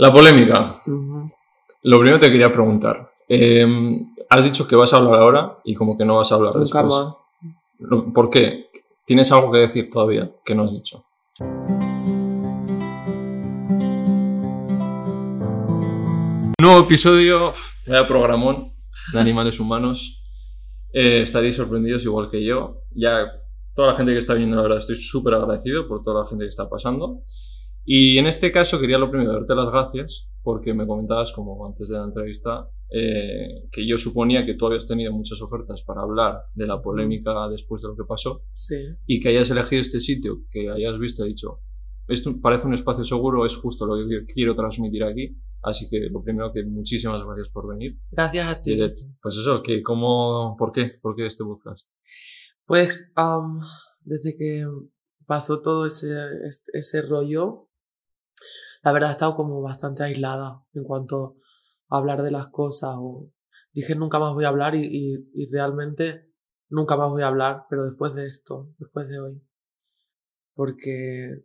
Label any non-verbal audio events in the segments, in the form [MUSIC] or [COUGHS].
La polémica. Lo primero te quería preguntar. Em, has dicho que vas a hablar ahora y como que no vas a hablar Nunca después. más. ¿Por qué? ¿Tienes algo que decir todavía que no has dicho? Nuevo episodio de programón de Animales Humanos. Eh, estaréis sorprendidos igual que yo. Ya toda la gente que está viendo, verdad, estoy súper agradecido por toda la gente que está pasando. Y en este caso quería lo primero darte las gracias porque me comentabas como antes de la entrevista eh, que yo suponía que tú habías tenido muchas ofertas para hablar de la polémica después de lo que pasó Sí. y que hayas elegido este sitio, que hayas visto y dicho, esto parece un espacio seguro, es justo lo que quiero transmitir aquí. Así que lo primero que muchísimas gracias por venir. Gracias a ti. De- pues eso, que cómo, ¿por qué? ¿Por qué este podcast? Pues am, desde que pasó todo ese, este- ese rollo, la verdad he estado como bastante aislada en cuanto a hablar de las cosas. O dije nunca más voy a hablar y, y, realmente nunca más voy a hablar, pero después de esto, después de hoy. Porque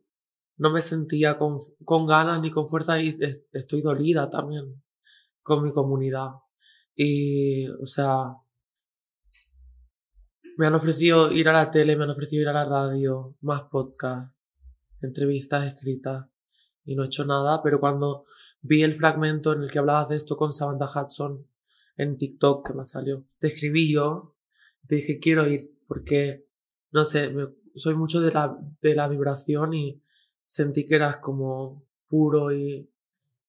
no me sentía con, con ganas ni con fuerza y es- estoy dolida también con mi comunidad. Y, o sea, me han ofrecido ir a la tele, me han ofrecido ir a la radio, más podcast, entrevistas escritas y no he hecho nada, pero cuando vi el fragmento en el que hablabas de esto con Samantha Hudson en TikTok que me salió, te escribí yo, te dije quiero ir porque, no sé, me- soy mucho de la, de la vibración y sentí que eras como puro y,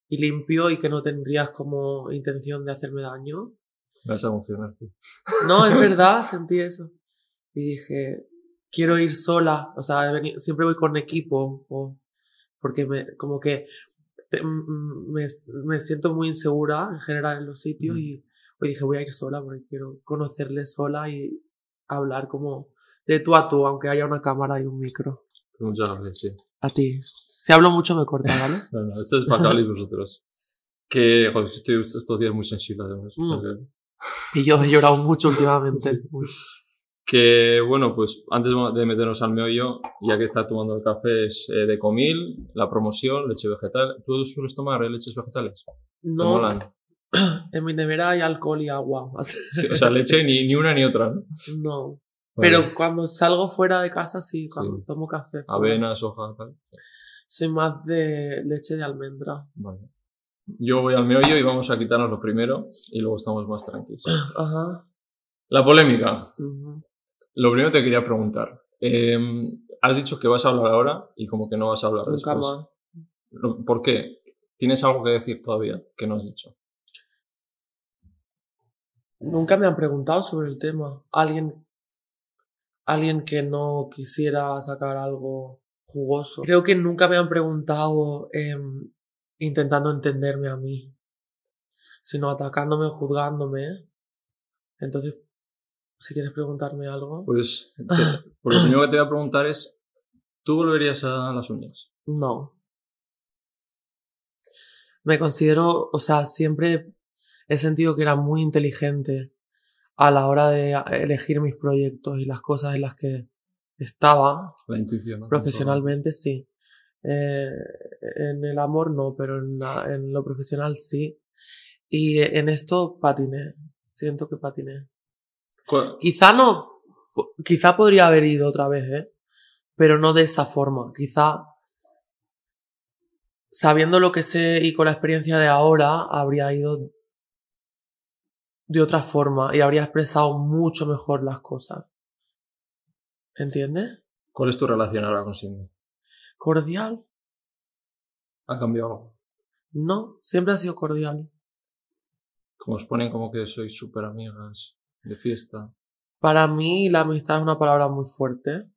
y limpio y que no tendrías como intención de hacerme daño. Me vas a emocionar. tío. No, es [LAUGHS] verdad, sentí eso. Y dije, quiero ir sola, o sea, siempre voy con equipo, o- porque me, como que me, me siento muy insegura en general en los sitios Mm. y hoy dije, voy a ir sola porque quiero conocerle sola y hablar como de tú a tú, aunque haya una cámara y un micro. Muchas gracias, sí. A ti. Si hablo mucho me corta, [LAUGHS] ¿vale? No, no, esto es para Carlos y [LAUGHS] vosotros. Que, joder, estoy estos días muy sensible, además. Mm. Y yo he llorado mucho últimamente. [LAUGHS] Que, bueno, pues antes de meternos al meollo, ya que está tomando el café, es eh, de Comil, la promoción, leche vegetal. ¿Tú sueles tomar eh, leches vegetales? ¿Te No, [CLEARS THROAT] en mi nevera hay alcohol y agua. [LAUGHS] Sí, o sea, leche ni, ni una ni otra, ¿no? No. Pero cuando salgo fuera de casa, sí, cuando Sí. tomo café. fuera. Avena, soja, tal. Soy más de leche de almendra. Vale. Yo voy al meollo y vamos a quitarnos lo primero y luego estamos más tranquilos. [CLEARS THROAT] Ajá. La polémica. ujú. Lo primero te quería preguntar. Eh, has dicho que vas a hablar ahora y como que no vas a hablar Nunca después. más. ¿Por qué? ¿Tienes algo que decir todavía que no has dicho? Nunca me han preguntado sobre el tema. Alguien, alguien que no quisiera sacar algo jugoso. Creo que nunca me han preguntado em, intentando entenderme a mí, sino atacándome o juzgándome. Entonces, si quieres preguntarme algo, Pues, te- pues lo primero que te voy a preguntar es, ¿tú volverías a las uñas? No. Me considero, o sea, siempre he sentido que era muy inteligente a la hora de elegir mis proyectos y las cosas en las que estaba La intuición. ¿no? profesionalmente, sí. Eh, en el amor no, pero en, la- en lo profesional sí. Y en esto patiné, siento que patiné. ¿Cuál- Quizá no, quizá podría haber ido otra vez, ¿eh? Pero no de esa forma. Quizá, sabiendo lo que sé y con la experiencia de ahora, habría ido de otra forma y habría expresado mucho mejor las cosas. ¿Entiendes? ¿Cuál es tu relación ahora con Cindy? Cordial. ¿Ha cambiado algo? No, siempre ha sido cordial. Como os ponen como que sois súper amigas de fiesta. Para mí la amistad es una palabra muy fuerte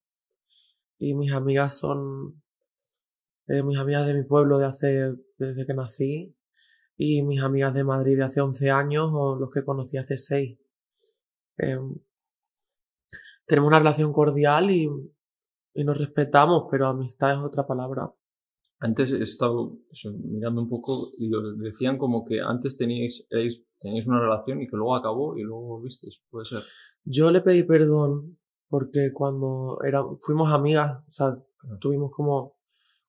y mis amigas son eh, mis amigas de mi pueblo de hace desde que nací y mis amigas de Madrid de hace 11 años o los que conocí hace 6. Em, tenemos una relación cordial y, y nos respetamos, pero amistad es otra palabra. Antes he estado eso, mirando un poco y lo decían como que antes teníais, erais- teníais una relación y que luego acabó y luego volvisteis. Puede ser. Yo le pedí perdón porque cuando era, fuimos amigas, o sea, tuvimos como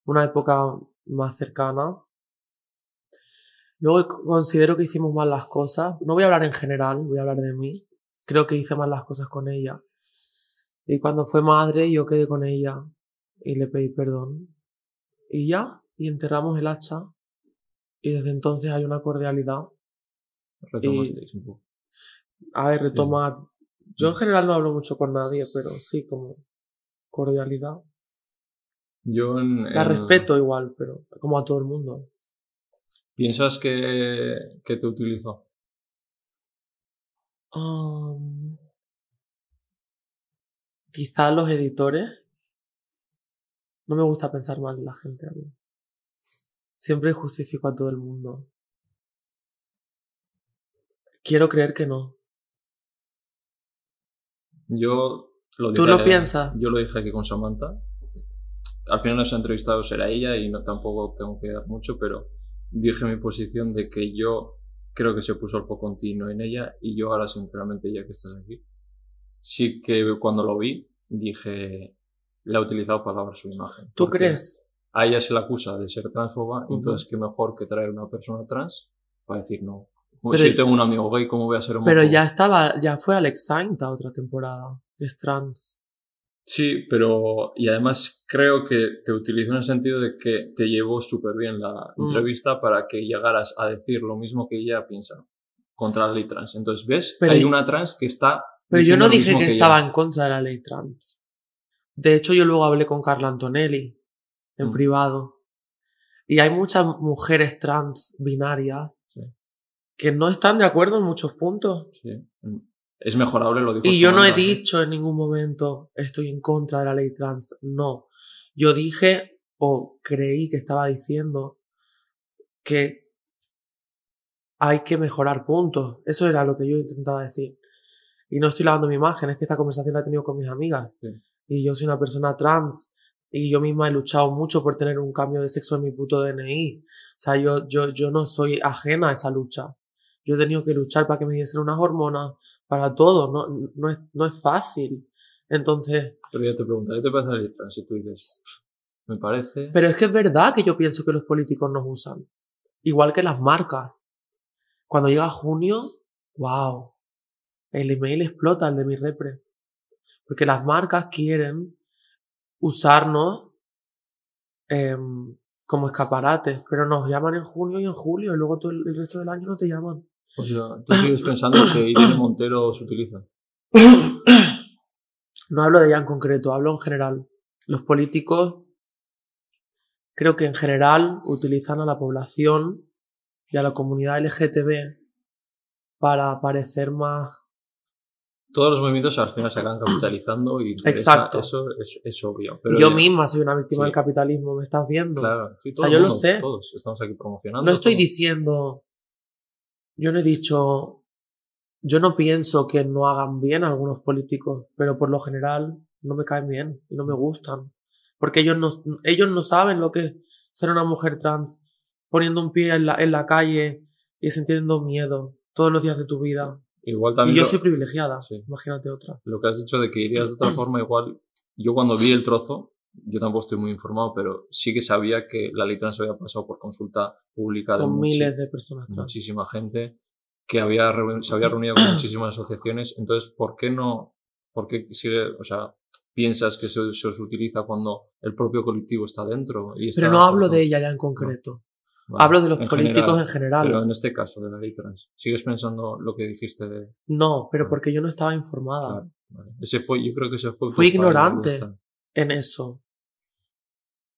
una época más cercana Luego considero que hicimos mal las cosas. No voy a hablar en general, voy a hablar de mí. Creo que hice mal las cosas con ella. Y cuando fue madre, yo quedé con ella y le pedí perdón. Y ya, y enterramos el hacha. Y desde entonces hay una cordialidad. Retomasteis un poco. A ver, retomar. Yo en general no hablo mucho con nadie, pero sí, como cordialidad. Yo en, La en- respeto igual, pero como a todo el mundo. ¿Piensas que, que te utilizó? Um, quizá los editores. No me gusta pensar mal de la gente a mí. Siempre justifico a todo el mundo. Quiero creer que no. Yo lo ¿Tú dije- lo piensas? Yo lo dije aquí con Samantha. Al final nos ha entrevistado será ella y no tampoco tengo que dar mucho, pero dije mi posición de que yo creo que se puso el foco en ti, no en ella, y yo ahora sinceramente ya que estás aquí, sí que cuando lo vi dije, le ha utilizado para lavar su imagen. ¿Tú crees? A ella se la acusa de ser transfoba, Ujú. entonces qué mejor que traer una persona trans para decir no. Como Pero- si tengo un amigo gay, ¿cómo voy a ser homófobo? Pero ya estaba, ya fue Alex Sainta otra temporada, que es trans. Sí, pero y además creo que te utilizó en el sentido de que te llevó súper bien la Mm. entrevista para que llegaras a decir lo mismo que ella piensa contra la ley trans. Entonces, ¿ves? Pero Hay y- una trans que está... Pero yo no dije que, ella. estaba en contra de la ley trans. De hecho, yo luego hablé con Carla Antonelli en Mm. privado. Y hay muchas mujeres trans binarias Sí. que no están de acuerdo en muchos puntos. Sí. Es mejorable, lo dijo Y yo no he ¿eh? dicho en ningún momento estoy en contra de la ley trans. No. Yo dije o creí que estaba diciendo que hay que mejorar puntos. Eso era lo que yo intentaba decir. Y no estoy lavando mi imagen, es que esta conversación la he tenido con mis amigas. Sí. Y yo soy una persona trans. Y yo misma he luchado mucho por tener un cambio de sexo en mi puto DNI. O sea, yo, yo, yo no soy ajena a esa lucha. Yo he tenido que luchar para que me diesen unas hormonas, para todo. No, no, es, no es fácil. Entonces, Pero yo te pregunto, ¿qué te parece la ley trans? Y tú dices, me parece... pero es que es verdad que yo pienso que los políticos nos usan. Igual que las marcas. Cuando llega junio, wow. El email explota, el de mi repre. Porque las marcas quieren usarnos em, como escaparates, pero nos llaman en junio y en julio y luego todo el, el resto del año no te llaman. O sea, tú sigues pensando que [COUGHS] Irene Montero se utiliza. [COUGHS] No hablo de ella en concreto, hablo en general. Los políticos creo que en general utilizan a la población y a la comunidad LGTB para parecer más... Todos los movimientos al final se acaban [CLEARS THROAT] capitalizando y Exacto. eso es, es obvio. Pero yo ya- misma soy una víctima Sí. del capitalismo, ¿me estás viendo? Claro, sí, O sea, yo lo sé. Todos estamos aquí promocionando. No estoy todo. diciendo... Yo no he dicho... Yo no pienso que no hagan bien algunos políticos, pero por lo general no me caen bien y no me gustan. Porque ellos no, ellos no saben lo que es ser una mujer trans poniendo un pie en la, en la calle y sintiendo miedo todos los días de tu vida. Igual Y también yo lo, soy privilegiada, Sí. imagínate otra. lo que has dicho de que irías de otra forma, igual yo cuando vi el trozo, yo tampoco estoy muy informado, pero sí que sabía que la ley trans había pasado por consulta pública de Con muchi- miles de personas trans. muchísima gente, que había se había reunido con muchísimas asociaciones. Entonces, ¿por qué no? ¿Por qué sigue, o sea, piensas que se, se os utiliza cuando el propio colectivo está dentro? Y está Pero no hablo de ella ya en concreto. Vale, hablo de los en políticos general. en general. Pero en este caso, de la ley trans, ¿sigues pensando lo que dijiste de...? No, pero porque yo no estaba informada Claro, vale. Ese fue, yo creo que ese fue... Fui ignorante. en eso.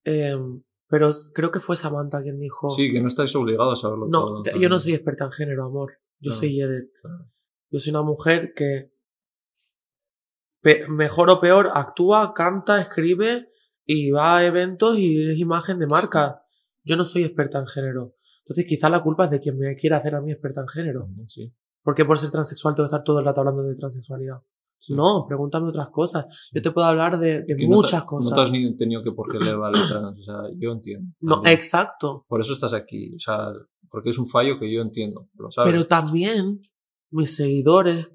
Em, pero creo que fue Samantha quien dijo... Sí, que no estáis obligados a saberlo no, todo. yo no soy experta en género, amor. Yo Claro, soy Yedet. claro. Yo soy una mujer que mejor o peor actúa, canta, escribe y va a eventos y es imagen de marca. Yo no soy experta en género. Entonces quizá la culpa es de quien me quiera hacer a mí experta en género. Sí. Porque por ser transexual tengo que estar todo el rato hablando de transexualidad. Sí. No, pregúntame otras cosas. Yo te puedo hablar de, de Que no te- muchas cosas. No te has ni tenido que por qué leer la ley trans, o sea, yo entiendo. No, también. exacto. Por eso estás aquí, o sea, porque es un fallo que yo entiendo, lo sabes. Pero también mis seguidores,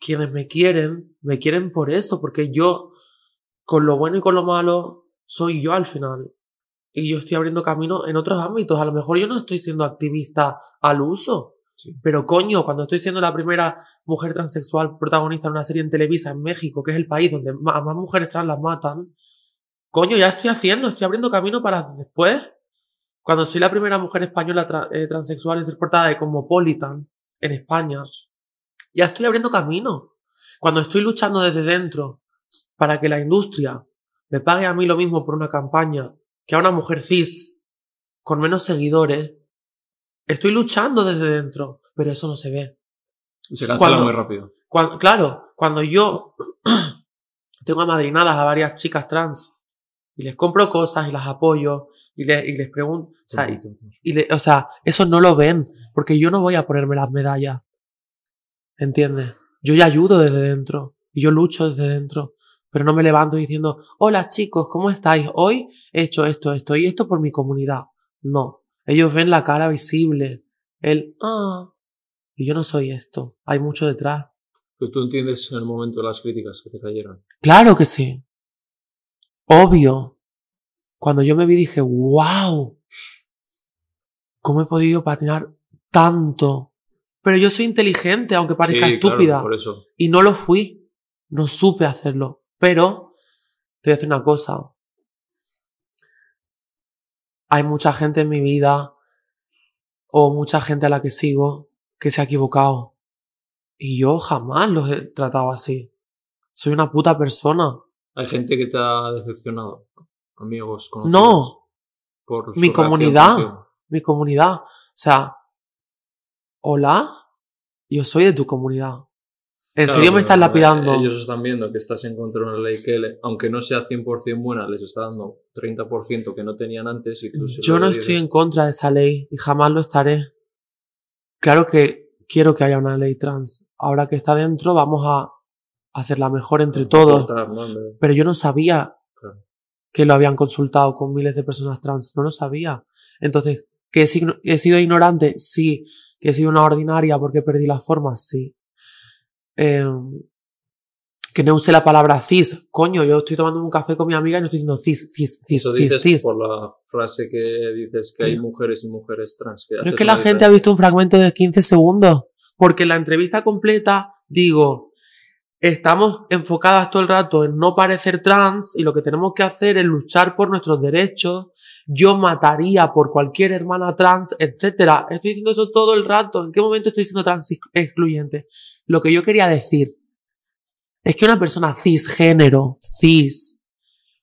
quienes me quieren, me quieren por eso, porque yo, con lo bueno y con lo malo, soy yo al final. Y yo estoy abriendo camino en otros ámbitos. A lo mejor yo no estoy siendo activista al uso, Sí. pero coño, cuando estoy siendo la primera mujer transexual protagonista de una serie en Televisa en México, que es el país donde a más mujeres trans las matan, coño, ya estoy haciendo, estoy abriendo camino para después. Cuando soy la primera mujer española tra- eh, transexual en ser portada de Cosmopolitan en España, ya estoy abriendo camino. Cuando estoy luchando desde dentro para que la industria me pague a mí lo mismo por una campaña que a una mujer cis con menos seguidores, estoy luchando desde dentro, pero eso no se ve. Y se cancela Cuando- muy rápido. Cuando, claro, cuando yo [CLEARS THROAT] tengo amadrinadas a varias chicas trans y les compro cosas y las apoyo y, le- y les pregunto, o sea, y- y le- o sea, eso no lo ven, porque yo no voy a ponerme las medallas. ¿Entiendes? Yo ya ayudo desde dentro y yo lucho desde dentro, pero no me levanto diciendo, hola chicos, ¿cómo estáis? Hoy he hecho esto, esto y esto por mi comunidad. No, ellos ven la cara visible, el, ah, y yo no soy esto, hay mucho detrás. Pero tú entiendes en el momento las críticas que te cayeron. Claro que sí. Obvio. Cuando yo me vi dije, wow, ¿cómo he podido patinar tanto? Pero yo soy inteligente, aunque parezca Sí, claro, estúpida. por eso. Y no lo fui. No supe hacerlo. Pero, te voy a decir una cosa. Hay mucha gente en mi vida, o mucha gente a la que sigo, que se ha equivocado. Y yo jamás los he tratado así. Soy una puta persona. Hay gente que te ha decepcionado. Amigos, conocidos. No, por mi comunidad. contigo. mi comunidad. O sea, hola, yo soy de tu comunidad. ¿En Claro, serio me estás lapidando? Ellos están viendo que estás en contra de una ley que, le- aunque no sea 100% buena, les está dando 30% que no tenían antes y tú se Yo no dices. estoy en contra de esa ley y jamás lo estaré. Claro que quiero que haya una ley trans. Ahora que está dentro, vamos a hacerla mejor entre todos. ¿no? En vez de- Pero yo no sabía Claro. que lo habían consultado con miles de personas trans. No lo sabía. Entonces, ¿que he sido ignorante? Sí. ¿Que he sido una ordinaria porque perdí las formas? Sí. Em, que no use la palabra cis. Coño, yo estoy tomando un café con mi amiga y no estoy diciendo cis, cis, cis, Eso cis, dices cis. por la frase que dices que hay mujeres y mujeres trans. Que Pero es que la gente ha visto un fragmento de 15 segundos. Porque en la entrevista completa digo, estamos enfocadas todo el rato en no parecer trans y lo que tenemos que hacer es luchar por nuestros derechos. Yo mataría por cualquier hermana trans, etcétera. Estoy diciendo eso todo el rato. ¿En qué momento estoy siendo trans excluyente? Lo que yo quería decir es que una persona cisgénero, cis,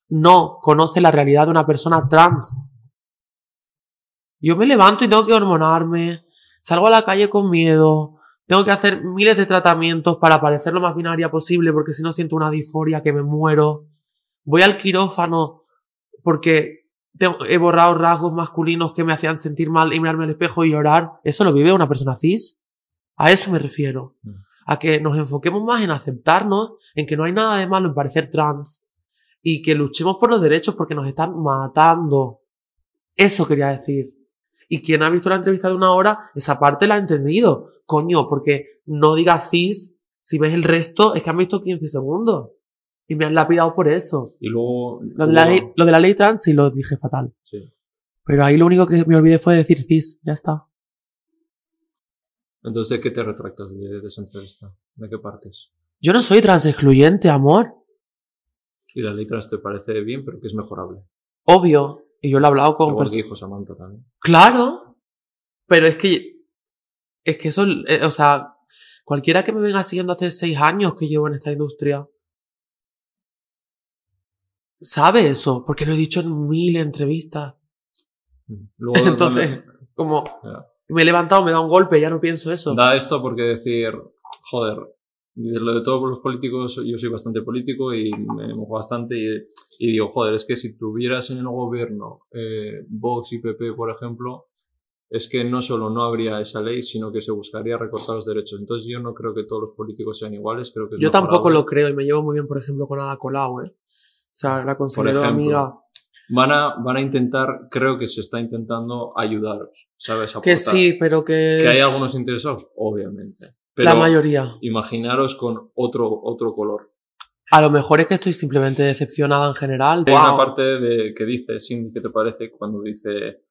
no conoce la realidad de una persona trans. Yo me levanto y tengo que hormonarme, salgo a la calle con miedo, tengo que hacer miles de tratamientos para parecer lo más binaria posible porque si no siento una disforia que me muero. Voy al quirófano porque tengo- he borrado rasgos masculinos que me hacían sentir mal y mirarme al espejo y llorar. ¿Eso lo vive una persona cis? A eso me refiero. Mm. A que nos enfoquemos más en aceptarnos, en que no hay nada de malo en parecer trans y que luchemos por los derechos porque nos están matando. Eso quería decir. Y quien ha visto la entrevista de una hora, esa parte la ha entendido. Coño, porque no digas cis, si ves el resto, es que han visto 15 segundos. Y me han lapidado por eso. Y luego. Lo de la ley, lo de la ley trans sí lo dije fatal. Sí. Pero ahí lo único que me olvidé fue decir cis, ya está. Entonces, ¿de qué te retractas de, de esa entrevista? ¿De qué partes? Yo no soy trans excluyente, amor. Y la ley trans te parece bien, pero que es mejorable. Obvio. Y yo lo he hablado con Igual perso- que dijo Samantha también. Claro. Pero es que. Es que eso. eh, o sea. Cualquiera que me venga siguiendo hace seis años que llevo en esta industria. Sabe eso. Porque lo he dicho en mil entrevistas. Mm. Luego, [LAUGHS] Entonces, como. Me he levantado, me da un golpe, ya no pienso eso. Da esto porque decir, joder, de lo de todos los políticos, yo soy bastante político y me mojo bastante y, y digo, joder, es que si tuvieras en el gobierno eh, Vox y PP, por ejemplo, es que no solo no habría esa ley, sino que se buscaría recortar los derechos. Entonces yo no creo que todos los políticos sean iguales, creo que Yo tampoco lo creo y me llevo muy bien, por ejemplo, con Ada Colau, ¿eh? O sea, la ejemplo. amiga. Van a, van a intentar, creo que se está intentando ayudaros, ¿sabes? Que Aportar. sí, pero que. ¿Que hay algunos interesados? Obviamente. Pero la mayoría. imaginaros con otro, otro color. A lo mejor es que estoy simplemente decepcionada en general. Hay una Guau. parte de, que dice, Cindy, ¿qué te parece? Cuando dice...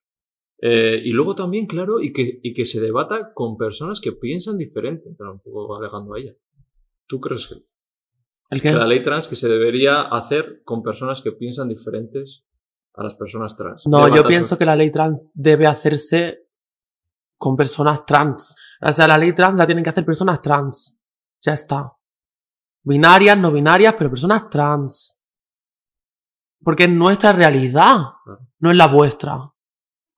eh, y luego también, claro, y que, y que se debata con personas que piensan diferente, pero un poco alegando a ella. ¿Tú crees que, ¿El que la ley trans que se debería hacer con personas que piensan diferentes a las personas trans? No, yo pienso que la ley trans debe hacerse con personas trans. O sea, la ley trans la tienen que hacer personas trans. Ya está. Binarias, no binarias, pero personas trans. Porque es nuestra realidad, no es la vuestra.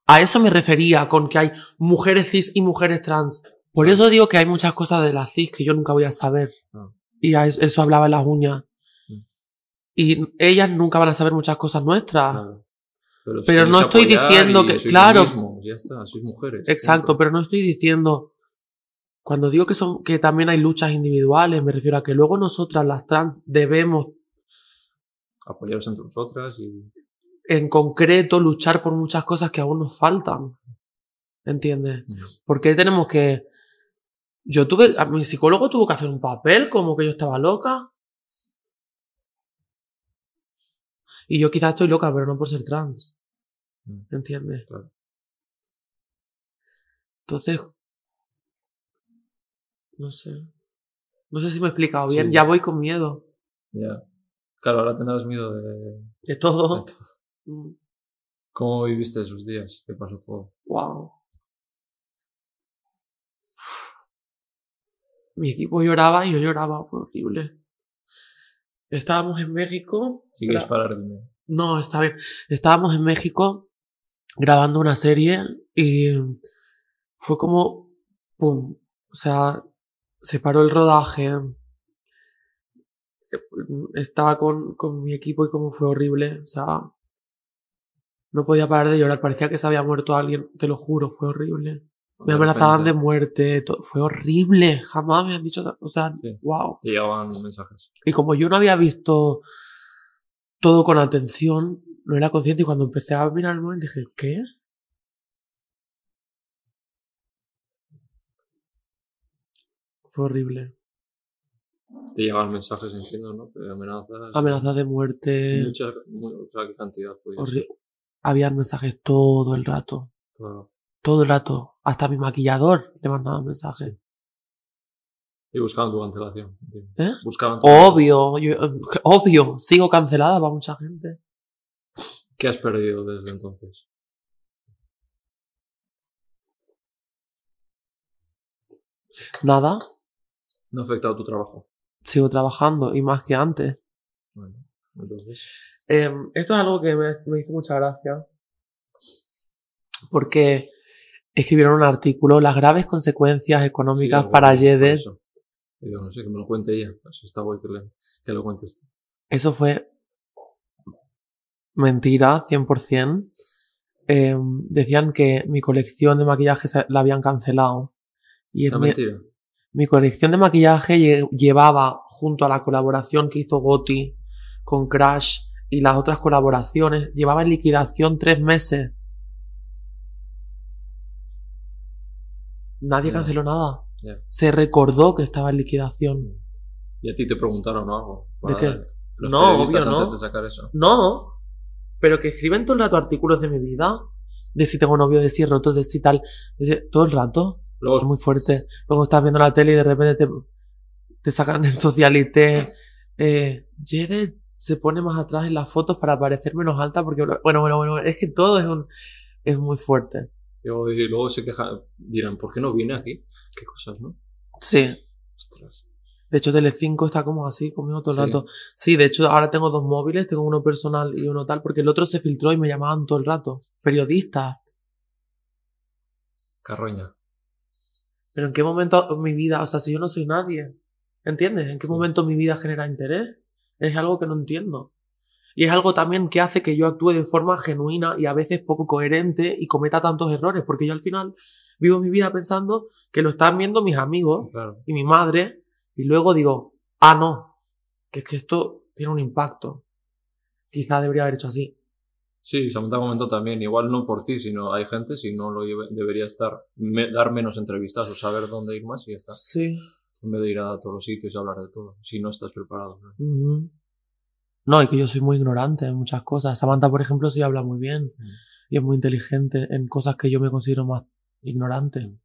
A eso me refería con que hay mujeres cis y mujeres trans. Por eso digo que hay muchas cosas de la cis que yo nunca voy a saber. Y a eso, eso hablaba en las uñas. Y ellas nunca van a saber muchas cosas nuestras. Claro. Pero, no estoy diciendo que- claro. mismo, ya está, sois mujeres. Exacto, punto. pero no estoy diciendo. Cuando digo que son, que también hay luchas individuales, me refiero a que luego nosotras, las trans, debemos Apoyaros entre vosotras y... en concreto luchar por muchas cosas que aún nos faltan. ¿Entiendes? Porque tenemos que. Yo tuve. A mi psicólogo tuvo que hacer un papel como que yo estaba loca. Y yo quizás estoy loca, pero no por ser trans. Mm. ¿Entiendes? Claro. Entonces. No sé. No sé si me he explicado bien. Sí. Ya voy con miedo. Ya. Claro, ahora tendrás miedo de... De todo. [LAUGHS] ¿Cómo viviste esos días? ¿Qué pasó todo? Wow. Mi equipo lloraba y yo lloraba. Fue horrible. Estábamos en México. Si quieres parar, dime. No, está bien. Estábamos en México grabando una serie y fue como, ¡pum! O sea, se paró el rodaje. Estaba con, con mi equipo y como fue horrible. O sea, no podía parar de llorar. Parecía que se había muerto alguien. Te lo juro, fue horrible. Me amenazaban de muerte. to- Fue horrible. Jamás me han dicho, o sea, Sí. wow. Te llegaban mensajes. Y como yo no había visto todo con atención, no era consciente y cuando empecé a mirar el móvil dije, ¿qué? Fue horrible. Te llegaban mensajes, entiendo, ¿no? Pero amenazas. Amenazas de muerte. Muchas, mu- o sea, qué cantidad Habían mensajes todo el rato. Todo. Todo el rato. Hasta mi maquillador le mandaba mensajes. Y buscaban tu cancelación. ¿Eh? Buscaban tu Obvio, yo- obvio. Sigo cancelada para mucha gente. ¿Qué has perdido desde entonces? Nada. ¿No ha afectado tu trabajo? Sigo trabajando y más que antes. Bueno, entonces. Eh, esto es algo que me, me hizo mucha gracia. Porque escribieron un artículo, las graves consecuencias económicas Sí, para por Yedet. eso. Y digo, no sé, que me lo cuente ella. Pues está guay que, le- que lo cuentes tú. Eso fue mentira, 100%. Eh, decían que mi colección de maquillaje la habían cancelado. Y Una mi, mentira. Mi colección de maquillaje lle- llevaba, junto a la colaboración que hizo Goti con Crash y las otras colaboraciones, llevaba en liquidación tres meses. Nadie canceló nada. Ya. Se recordó que estaba en liquidación. Y a ti te preguntaron algo. ¿De qué? No, obvio, no. antes de sacar eso. No, pero que escriben todo el rato artículos de mi vida. De si tengo novio, de si he roto, de si tal. de si- todo el rato. Es Luego, muy fuerte. Luego estás viendo la tele y de repente te, te sacan en socialité. Eh, Jede se pone más atrás en las fotos para parecer menos alta porque, bueno, bueno, bueno, es que todo es un, es muy fuerte. luego, y luego se quejan, dirán, ¿por qué no viene aquí? Qué cosas, ¿no? Sí. Ostras. De hecho, Telecinco está como así conmigo todo el Sí. rato. Sí, de hecho, ahora tengo dos móviles, tengo uno personal y uno tal, porque el otro se filtró y me llamaban todo el rato. Periodistas. Carroña. Pero ¿en qué momento mi vida, o sea, si yo no soy nadie, ¿entiendes? ¿En qué momento mi vida genera interés? Es algo que no entiendo. Y es algo también que hace que yo actúe de forma genuina y a veces poco coherente y cometa tantos errores, porque yo al final vivo mi vida pensando que lo están viendo mis amigos Claro. y mi madre, y luego digo, ah, no, que es que esto tiene un impacto. Quizá debería haber hecho así. Sí, Samantha comentó también, igual no por ti, sino hay gente, si no lo lleve- debería estar, me- dar menos entrevistas o saber dónde ir más y ya está. Sí. En vez de ir a todos los sitios y hablar de todo, si no estás preparado. ¿no? No, y que yo soy muy ignorante en muchas cosas. Samantha, por ejemplo, sí habla muy bien Mm. y es muy inteligente en cosas que yo me considero más ignorante.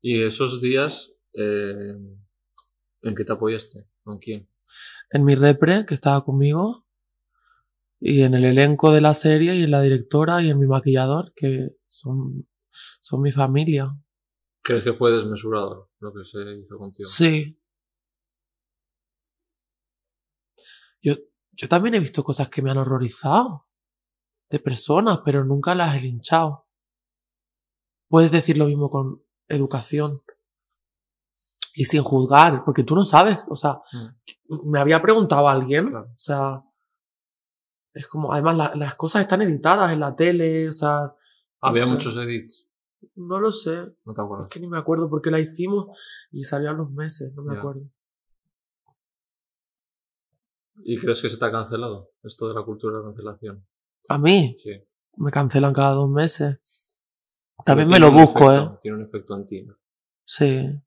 Y esos días, eh, ¿en qué te apoyaste? ¿Con quién? En mi repre, que estaba conmigo, y en el elenco de la serie, y en la directora, y en mi maquillador, que son, son mi familia. ¿Crees que fue desmesurado lo que se hizo contigo? Sí. Yo, yo también he visto cosas que me han horrorizado de personas, pero nunca las he linchado. Puedes decir lo mismo con educación. Y sin juzgar, porque tú no sabes, o sea, Mm. me había preguntado a alguien, Claro. o sea, es como, además la- las cosas están editadas en la tele, o sea, Había sé. muchos edits, no lo sé, no te es acuerdas. que ni me acuerdo porque la hicimos y salió a los meses, no me acuerdo. ¿Y crees que se te ha cancelado esto de la cultura de la cancelación? A mí, Sí. me cancelan cada dos meses. También me lo busco, efecto, ¿eh? Tiene un efecto en ti, ¿no? Sí,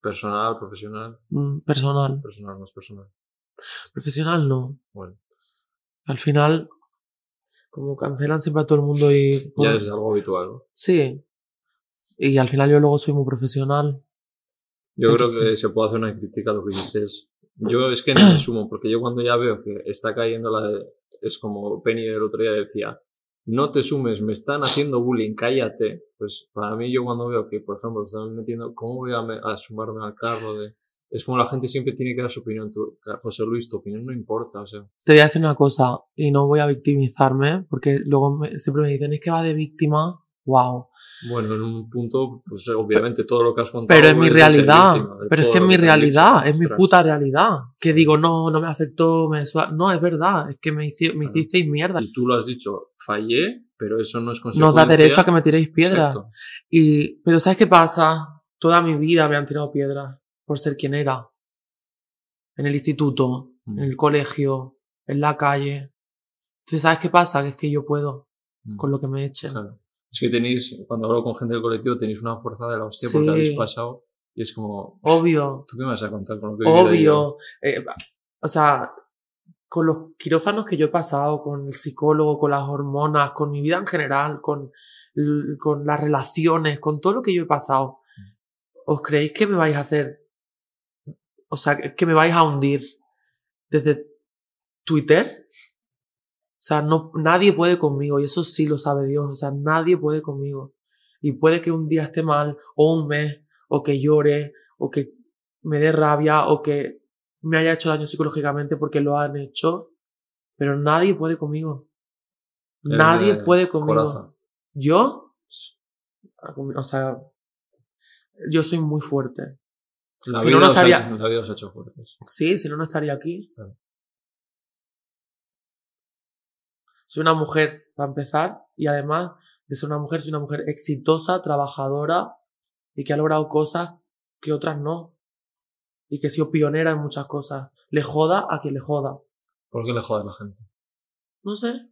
Personal, profesional, mm, personal. personal, más personal. Profesional no. Bueno, Al final, como cancelan siempre a todo el mundo y... ya es algo habitual, ¿no? Sí. Y al final yo luego soy muy profesional. Yo creo que se puede hacer una crítica a lo que dices. Yo es que no [CLEARS THROAT] me sumo, porque yo cuando ya veo que está cayendo la de... Es como Penny el otro día decía, no te sumes, me están haciendo bullying, cállate. Pues para mí yo cuando veo que, por ejemplo, me están metiendo, ¿cómo voy a, me- a sumarme al carro de... Es como la gente siempre tiene que dar su opinión. Tu- José Luis, tu opinión no importa, o sea... Te voy a decir una cosa y no voy a victimizarme porque luego me- siempre me dicen es que va de víctima. Wow. Bueno, en un punto, pues obviamente todo lo que has contado... Pero es mi es de ser realidad. víctima Pero es que es mi realidad. Es mi puta realidad. Que digo, no, no me afectó. Me no, es verdad. Es que me, hici- me hicisteis mierda. Y tú lo has dicho, fallé, pero eso no es consecuencia... Nos da derecho a que me tiréis piedras. Exacto. Y, pero ¿sabes qué pasa? Toda mi vida me han tirado piedras por ser quien era. En el instituto, Mm. en el colegio, en la calle. Entonces, ¿sabes qué pasa? Que es que yo puedo Mm. con lo que me echen. Claro. Es que tenéis, cuando hablo con gente del colectivo, tenéis una fuerza de la hostia Sí. porque habéis pasado y es como, Obvio, ¿tú qué me vas a contar con lo que obvio. Eh, o sea, con los quirófanos que yo he pasado, con el psicólogo, con las hormonas, con mi vida en general, con, con las relaciones, con todo lo que yo he pasado, ¿os creéis que me vais a hacer? O sea, que- me vais a hundir desde Twitter? O sea, no, nadie puede conmigo, y eso sí lo sabe Dios. O sea, nadie puede conmigo. Y puede que un día esté mal, o un mes, o que llore, o que me dé rabia, o que me haya hecho daño psicológicamente porque lo han hecho, pero nadie puede conmigo. Nadie de puede conmigo. Yo, o sea, yo soy muy fuerte. La, Si no, no estaría- hecho- la vida os ha hecho fuertes. Sí, si no, no estaría aquí. Claro. Soy una mujer, para empezar, y además de ser una mujer, soy una mujer exitosa, trabajadora y que ha logrado cosas que otras no. Y que he sido pionera en muchas cosas. Le joda a quien le joda. ¿Por qué le jode a la gente? No sé.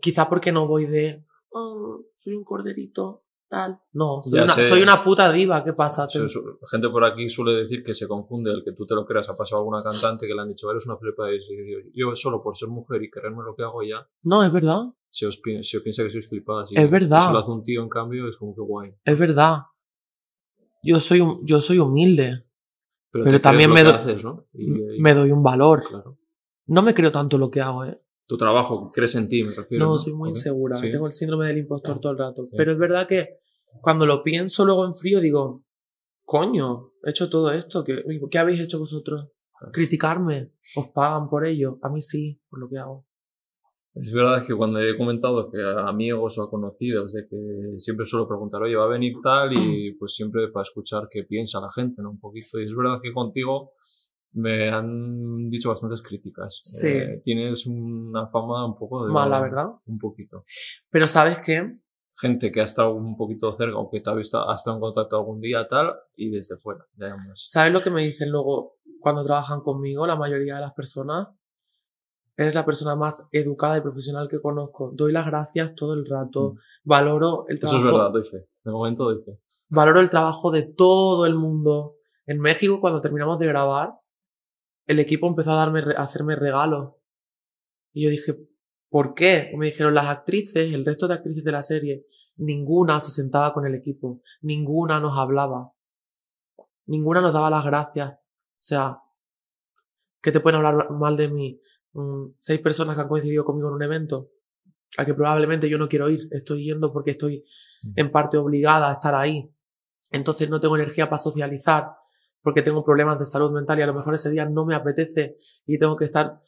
Quizá porque no voy de. "Oh, soy un corderito, tal. No, soy, una, sé. soy una puta diva. ¿Qué pasa? Se- gente por aquí suele decir que se confunde el que tú te lo creas. Ha pasado alguna cantante que le han dicho, eres una flipa y yo, yo solo por ser mujer y quererme lo que hago ya, No, es verdad. se os, pi- se os piensa que sois flipadas. Y Es verdad. Si lo hace un tío, en cambio, es como que guay. Es verdad. Yo soy, yo soy humilde. Pero, también me do- haces, ¿no? Y- y- Me doy un valor. claro. No me creo tanto lo que hago, ¿eh? Tu trabajo, crees en ti, me refiero. No, soy muy insegura. Sí. Tengo el síndrome del impostor todo el rato. Sí. Pero es verdad que cuando lo pienso luego en frío digo, coño, he hecho todo esto. ¿Qué, qué habéis hecho vosotros? Criticarme. ¿Os pagan por ello? A mí sí, por lo que hago. Es verdad que cuando he comentado que a amigos o a conocidos de que siempre suelo preguntar, oye, va a venir tal y [CLEARS THROAT] pues siempre para escuchar qué piensa la gente, ¿no? Un poquito. Y es verdad que contigo me han dicho bastantes críticas. Sí. Eh, tienes una fama un poco de... Mala, ¿verdad? Un poquito. Pero ¿sabes qué? Gente que ha estado un poquito cerca o que te ha visto, ha estado en contacto algún día, tal, y desde fuera, más. ¿Sabes lo que me dicen luego cuando trabajan conmigo la mayoría de las personas? Eres la persona más educada y profesional que conozco. Doy las gracias todo el rato. Mm. Valoro el Eso trabajo. es verdad, doy fe. De momento doy fe. Valoro el trabajo de todo el mundo. En México, cuando terminamos de grabar, el equipo empezó a darme, a hacerme regalos. Y yo dije, ¿por qué? Me dijeron las actrices, el resto de actrices de la serie, ninguna se sentaba con el equipo, ninguna nos hablaba, ninguna nos daba las gracias. O sea, ¿qué te pueden hablar mal de mí? Mm, seis personas que han coincidido conmigo en un evento, a que probablemente yo no quiero ir, estoy yendo porque estoy en parte obligada a estar ahí. Entonces no tengo energía para socializar porque tengo problemas de salud mental y a lo mejor ese día no me apetece y tengo que estar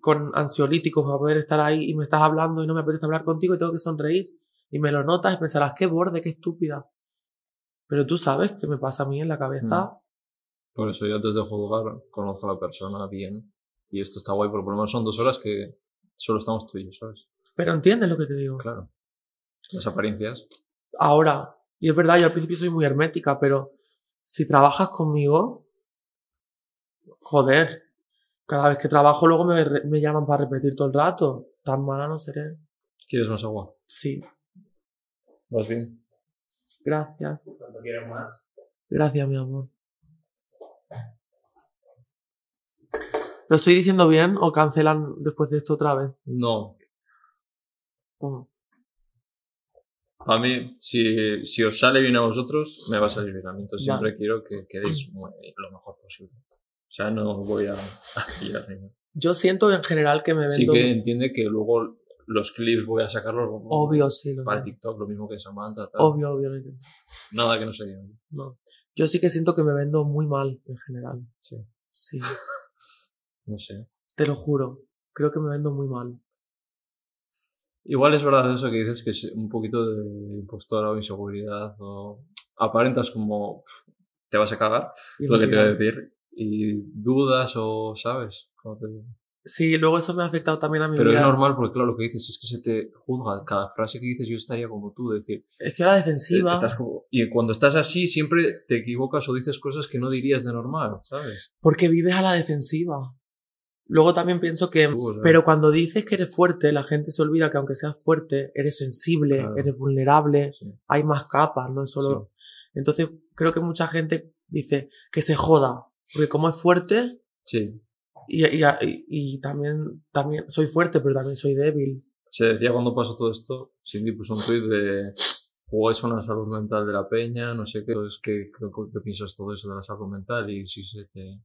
con ansiolíticos para poder estar ahí y me estás hablando y no me apetece hablar contigo y tengo que sonreír y me lo notas y pensarás qué borde, qué estúpida. Pero tú sabes qué me pasa a mí en la cabeza. Por eso yo antes de juzgar conozco a la persona bien. Y esto está guay, porque por lo menos son dos horas que solo estamos tú y yo, ¿sabes? Pero entiendes lo que te digo. Claro. Las apariencias. Ahora, y es verdad, yo al principio soy muy hermética, pero si trabajas conmigo, joder, cada vez que trabajo luego me, me llaman para repetir todo el rato. Tan mala no seré. ¿Quieres más agua? Sí, ¿Vas bien? gracias. Cuando quieras más. Gracias, mi amor. ¿Lo estoy diciendo bien o cancelan después de esto otra vez? No. Mm. A mí, si, si os sale bien a vosotros, me va a salir bien a mí. Entonces siempre quiero que quedéis lo mejor posible. O sea, no voy a, [LAUGHS] a. Yo siento en general que me Sí vendo... que entiende que luego los clips voy a sacarlos Obvio, sí. Lo para. TikTok, lo mismo que Samantha. Tal. Obvio, obvio, lo entiendo. Nada que no se diga. No. Yo sí que siento que me vendo muy mal en general. Sí. Sí, [LAUGHS] No sé. te lo juro. Creo que me vendo muy mal. Igual es verdad eso que dices que es un poquito de impostora o inseguridad o aparentas como "Uf, te vas a cagar, Y lo que te voy a decir, y dudas o sabes. Te- Sí, luego eso me ha afectado también a mi Pero es vida. normal porque claro, lo que dices es que se te juzga. Cada frase que dices yo estaría como tú, decir, Estoy a la defensiva. estás como- y cuando estás así siempre te equivocas o dices cosas que no dirías de normal, ¿sabes? Porque vives a la defensiva. Luego también pienso que, pero cuando dices que eres fuerte, la gente se olvida que aunque seas fuerte, eres sensible, Claro. eres vulnerable, Sí. hay más capas, no es solo... Entonces creo que mucha gente dice que se joda, porque como es fuerte, Sí. y, y, y- y también, también soy fuerte, pero también soy débil. Se decía cuando pasó todo esto, Cindy puso un tweet de jugáis con la salud mental de la peña, no sé qué, es que, ¿qué, qué piensas todo eso de la salud mental y si se te...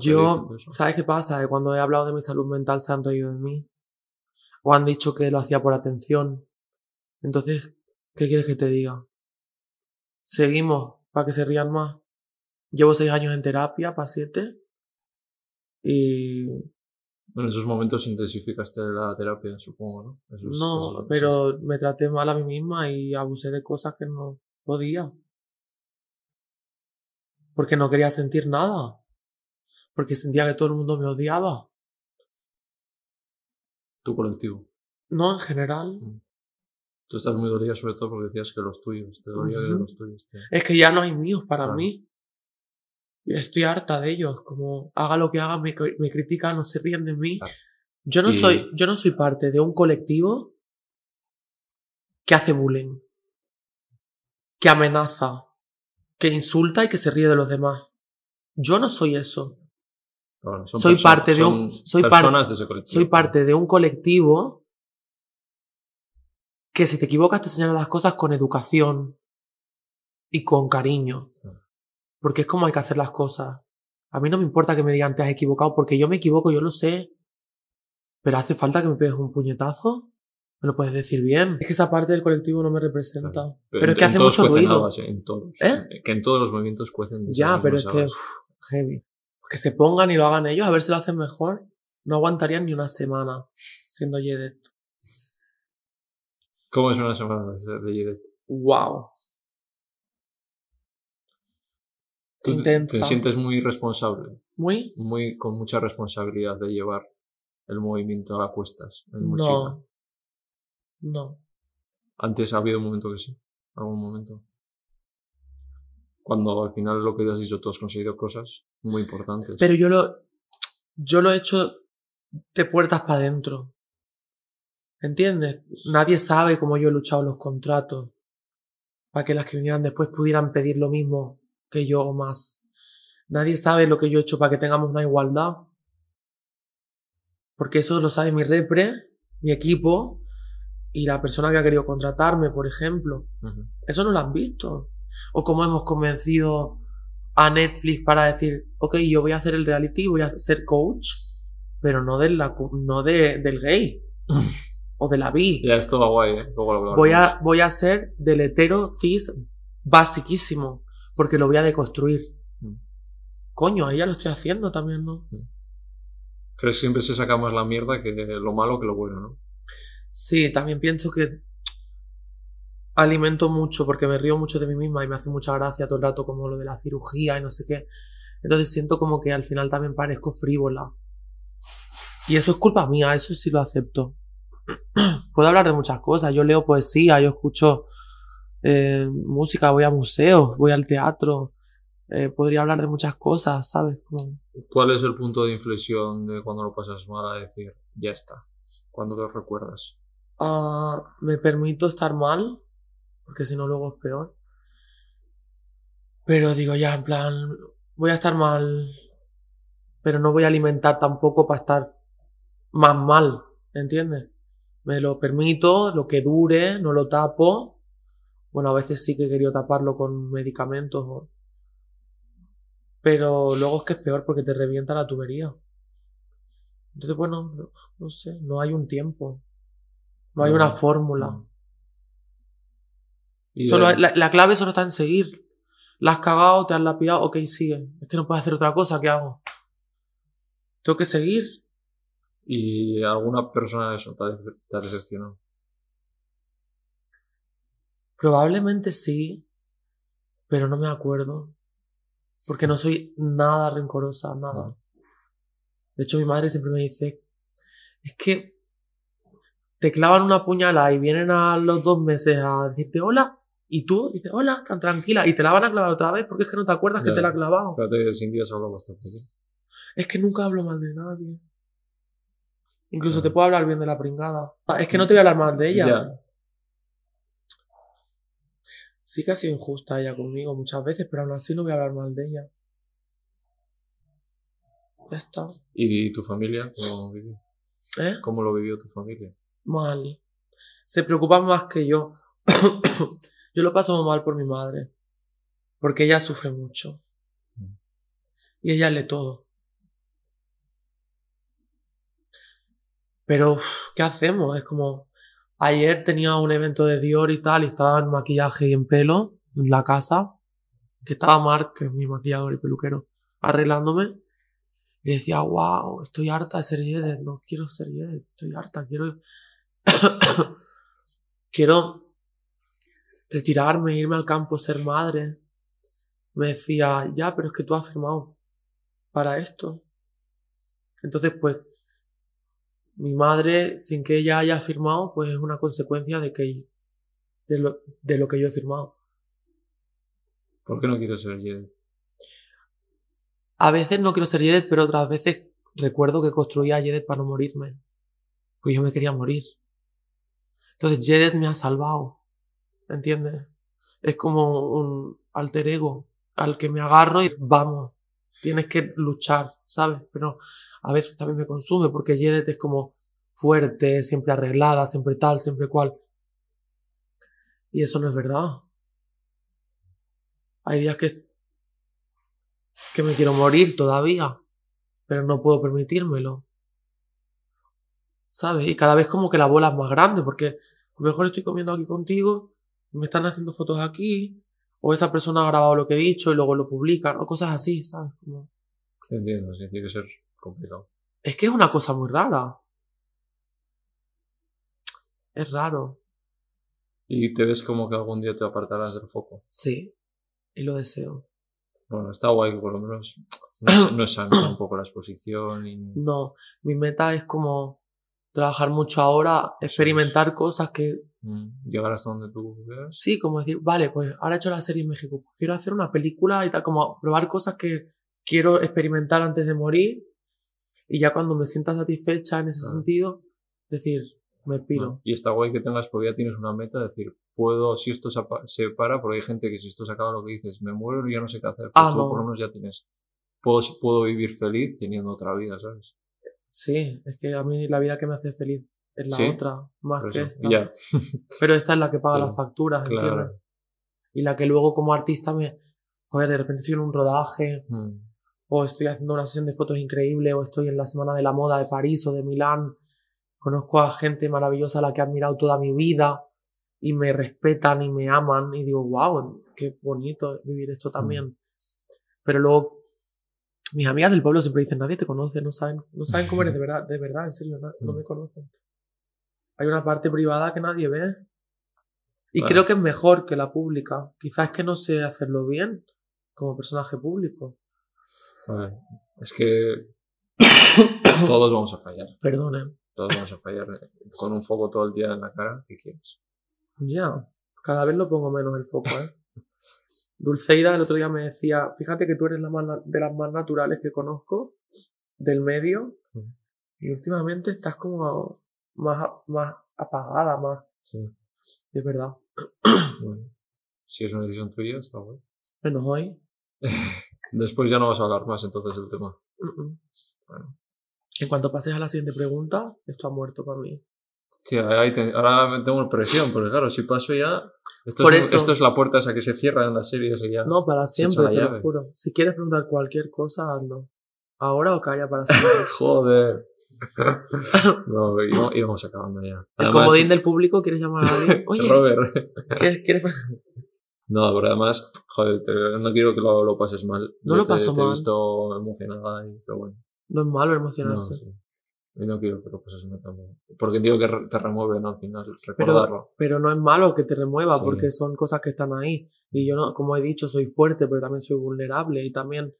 Yo. ¿sabes qué pasa? Que cuando he hablado de mi salud mental se han reído de mí. O han dicho que lo hacía por atención. Entonces, ¿qué quieres que te diga? Seguimos para que se rían más. Llevo seis años en terapia, para siete. Y En esos momentos intensificaste la terapia, supongo, ¿no? No, pero me traté mal a mí misma y abusé de cosas que no podía. Porque no quería sentir nada. Porque sentía que todo el mundo me odiaba. Tu colectivo. No, en general. Tú estás muy dolida sobre todo porque decías que los tuyos, te dolía que Ujú. los tuyos. te- Es que ya no hay míos para Claro. mí. Estoy harta de ellos. Como haga lo que haga, me, cri- me critican, no se ríen de mí. Claro. Yo no Y- soy, yo no soy parte de un colectivo que hace bullying, que amenaza, que insulta y que se ríe de los demás. Yo no soy eso. Soy parte de un- soy par- de ese colectivo. Soy parte de un colectivo que si te equivocas te señala las cosas con educación y con cariño. Porque es como hay que hacer las cosas. A mí no me importa que me digan te has equivocado porque yo me equivoco, yo lo sé. Pero hace falta que me pegues un puñetazo. Me lo puedes decir bien. Es que esa parte del colectivo no me representa. Claro. Pero, en- es que hace mucho ruido. habas, en todos. ¿Eh? Que en todos los movimientos cuecen. de Ya, pero es que uf, heavy. Que se pongan y lo hagan ellos, a ver si lo hacen mejor. No aguantarían ni una semana siendo Yedet. ¿Cómo es una semana de Yedet? Wow. Tú te- Intensa. te sientes muy responsable, Muy. muy con mucha responsabilidad de llevar el movimiento a la cuestas en mochila. No. No. Antes ha habido un momento que sí, algún momento. Cuando al final lo que has dicho, tú has conseguido cosas muy importantes. Pero yo lo. Yo lo he hecho de puertas para adentro. ¿Entiendes? Nadie sabe cómo yo he luchado los contratos. para que las que vinieran después pudieran pedir lo mismo que yo o más. Nadie sabe lo que yo he hecho para que tengamos una igualdad. Porque eso lo sabe mi repre, mi equipo y la persona que ha querido contratarme, por ejemplo. Eso no lo han visto. O como hemos convencido a Netflix para decir, ok, yo voy a hacer el reality, voy a ser coach, pero no, de la, no de, del gay. [LAUGHS] o de la bi. Ya, esto va guay, ¿eh? voy, a, voy a ser del hetero cis basiquísimo, porque lo voy a deconstruir. Mm. Coño, ahí ya lo estoy haciendo también, ¿no? Mm. ¿Crees que siempre se saca más la mierda que lo malo que lo bueno, no? Sí, también pienso que alimento mucho porque me río mucho de mí misma y me hace mucha gracia todo el rato como lo de la cirugía y no sé qué. Entonces siento como que al final también parezco frívola. Y eso es culpa mía, eso sí lo acepto. [CLEARS THROAT] Puedo hablar de muchas cosas, yo leo poesía, yo escucho eh, música, voy a museos, voy al teatro, eh, podría hablar de muchas cosas, ¿sabes? ¿Cuál es el punto de inflexión de cuando lo pasas mal a decir, ya está? ¿Cuándo te recuerdas? Ah, me permito estar mal, porque si no luego es peor. Pero digo ya, en plan, voy a estar mal, pero no voy a alimentar tampoco para estar más mal, ¿entiendes? Me lo permito, lo que dure, no lo tapo. Bueno, a veces sí que he querido taparlo con medicamentos. Pero luego es que es peor porque te revienta la tubería. Entonces, bueno, no sé, no hay un tiempo. No hay una fórmula. Solo, la, la, clave solo está en seguir. La has cagado, te has lapidado, ok, sigue. Es que no puedes hacer otra cosa, ¿qué hago? Tengo que seguir. ¿Y alguna persona eso te ha decepcionado? Probablemente sí, pero no me acuerdo. Porque no soy nada rencorosa, nada. De hecho, mi madre siempre me dice, es que te clavan una puñalada y vienen a los dos meses a decirte hola, y tú dices hola, tan tranquila, y te la van a clavar otra vez porque es que no te acuerdas que te la ha clavado. Fíjate sin Dios hablo bastante bien. Es que nunca hablo mal de nadie. Incluso te puedo hablar bien de la pringada. Ah, es que no te voy a hablar mal de ella. Sí que ha sido injusta ella conmigo muchas veces, pero aún así no voy a hablar mal de ella. Ya está. ¿Y tu familia cómo vivió? ¿Eh? ¿Cómo lo vivió tu familia? Mal. Se preocupan más que yo. [COUGHS] yo lo paso mal por mi madre. Porque ella sufre mucho. Mm. Y ella lee todo. Pero, ¿qué hacemos? Es como, ayer tenía un evento de Dior y tal, y estaba en maquillaje y en pelo, en la casa, que estaba Mark, que es mi maquillador y peluquero, arreglándome. Y decía, wow, estoy harta de ser Yedet, no quiero ser Yedet, estoy harta, quiero... [COUGHS] quiero retirarme, irme al campo, ser madre. Me decía, ya, pero es que tú has firmado para esto. Entonces, pues, mi madre, sin que ella haya firmado, pues es una consecuencia de que de lo, de lo que yo he firmado. ¿Por qué no quiero ser Yedet? A veces no quiero ser Yedet, pero otras veces recuerdo que construía a Yedet para no morirme. Porque yo me quería morir. Entonces Yedet me ha salvado. ¿Entiendes? Es como un alter ego al que me agarro y vamos. Tienes que luchar, ¿sabes? Pero a veces también me consume porque Yedet es como fuerte, siempre arreglada, siempre tal, siempre cual. Y eso no es verdad. Hay días que que me quiero morir todavía, pero no puedo permitírmelo. ¿Sabes? Y cada vez como que la bola es más grande, porque mejor estoy comiendo aquí contigo, me están haciendo fotos aquí, o esa persona ha grabado lo que he dicho y luego lo publican, o cosas así, ¿sabes? Como... Entiendo, sí, tiene que ser complicado. Es que es una cosa muy rara. Es raro. ¿Y te ves como que algún día te apartarás del foco? Sí, y lo deseo. Bueno, está guay que por lo menos [CLEARS THROAT] no es, un poco la exposición. Y... No, mi meta es como trabajar mucho ahora, experimentar cosas que... Mm, llegar hasta donde tú veas. Sí, como decir, vale, pues ahora he hecho la serie en México, pues quiero hacer una película y tal, como probar cosas que quiero experimentar antes de morir y ya cuando me sienta satisfecha en ese sentido, decir, me piro. Y está guay que tengas, porque ya tienes una meta, decir, puedo, si esto se para, porque hay gente que si esto se acaba lo que dices, me muero y ya no sé qué hacer. Pero Ah, tú no. por lo menos ya tienes, puedo, puedo vivir feliz teniendo otra vida, ¿sabes? Sí, es que a mí la vida que me hace feliz es la Sí, otra, más que eso, esta. Ya, [LAUGHS] Pero esta es la que paga Sí, las facturas, ¿entiendes? claro. Y la que luego como artista me... Joder, de repente estoy en un rodaje, Mm, o estoy haciendo una sesión de fotos increíble, o estoy en la Semana de la Moda de París o de Milán. Conozco a gente maravillosa a la que he admirado toda mi vida y me respetan y me aman y digo, wow, qué bonito vivir esto también. Pero luego mis amigas del pueblo siempre dicen, nadie te conoce, no saben, no saben cómo eres [LAUGHS] de verdad, de verdad, en serio, no, no Mm. me conocen. Hay una parte privada que nadie ve. Y creo que es mejor que la pública. Quizás es que no sé hacerlo bien como personaje público. vale. Es que [COUGHS] todos vamos a fallar. Perdonen. Todos vamos a fallar. Con un foco todo el día en la cara, ¿qué quieres? Ya, cada vez lo pongo menos el foco, ¿eh? [LAUGHS] Dulceida el otro día me decía, fíjate que tú eres la más de las más naturales que conozco, del medio, y últimamente estás como más, más apagada, más, Sí. de verdad. [CLEARS THROAT] Bueno, si es una decisión tuya, está bueno. Menos hoy. [LAUGHS] Después ya no vas a hablar más entonces del tema. Bueno. En cuanto pases a la siguiente pregunta, esto ha muerto para mí. Sí, ahí te- ahora tengo presión, porque claro, si paso ya. Esto, Por es, eso. esto es la puerta esa que se cierra en las series y ya. No, para siempre, la te lo juro. Si quieres preguntar cualquier cosa, hazlo. Ahora o calla para siempre. [LAUGHS] Joder. [LAUGHS] no, íbamos, íbamos acabando ya. El Además, comodín del público, ¿quieres llamar a [LAUGHS] alguien? Oye, Robert. ¿quieres, quieres- No, pero además, joder, te- no quiero que lo, lo pases mal. No Yo lo te, paso te he mal. visto emocionada, y, pero bueno. No es malo No, emocionarse. sí. Y no quiero que lo pases mal tampoco. Porque entiendo que te remueve, ¿no? Al final, recordarlo. Pero no es malo que te remueva Sí. porque son cosas que están ahí. Y yo, no, como he dicho, soy fuerte, pero también soy vulnerable. Y también,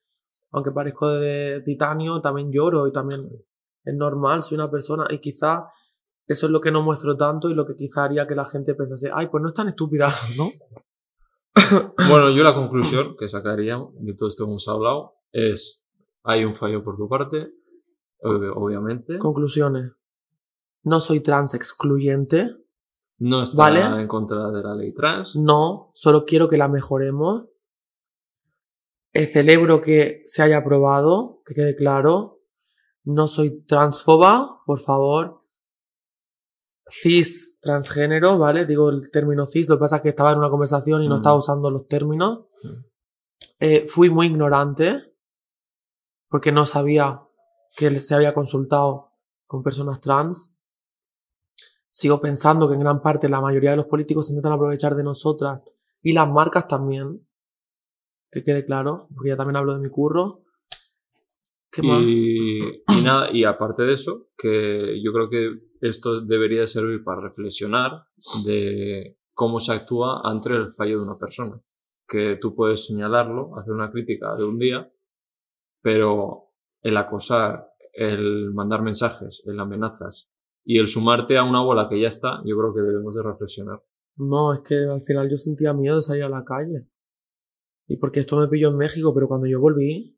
aunque parezco de titanio, también lloro y también es normal, soy una persona. Y quizá eso es lo que no muestro tanto y lo que quizá haría que la gente pensase, ay, pues no es tan estúpida, [LAUGHS] ¿no? Bueno, yo la conclusión que sacaría de todo esto que hemos hablado es: hay un fallo por tu parte, ob- obviamente. Conclusiones. No soy trans excluyente. No está Vale. en contra de la ley trans. No, solo quiero que la mejoremos. Eh, celebro que se haya aprobado, que quede claro. No soy transfoba, por favor. Cis, transgénero, ¿vale? Digo el término cis, lo que pasa es que estaba en una conversación y no Mm. estaba usando los términos. Mm. Eh, fui muy ignorante porque no sabía que se había consultado con personas trans. Sigo pensando que en gran parte la mayoría de los políticos se intentan aprovechar de nosotras y las marcas también. Que quede claro, porque ya también hablo de mi curro. Y, y nada, y aparte de eso, que yo creo que esto debería de servir para reflexionar de cómo se actúa ante el fallo de una persona. Que tú puedes señalarlo, hacer una crítica de un día, pero el acosar, el mandar mensajes, el amenazas y el sumarte a una bola que ya está, yo creo que debemos de reflexionar. No, es que al final yo sentía miedo de salir a la calle. Y porque esto me pilló en México, pero cuando yo volví,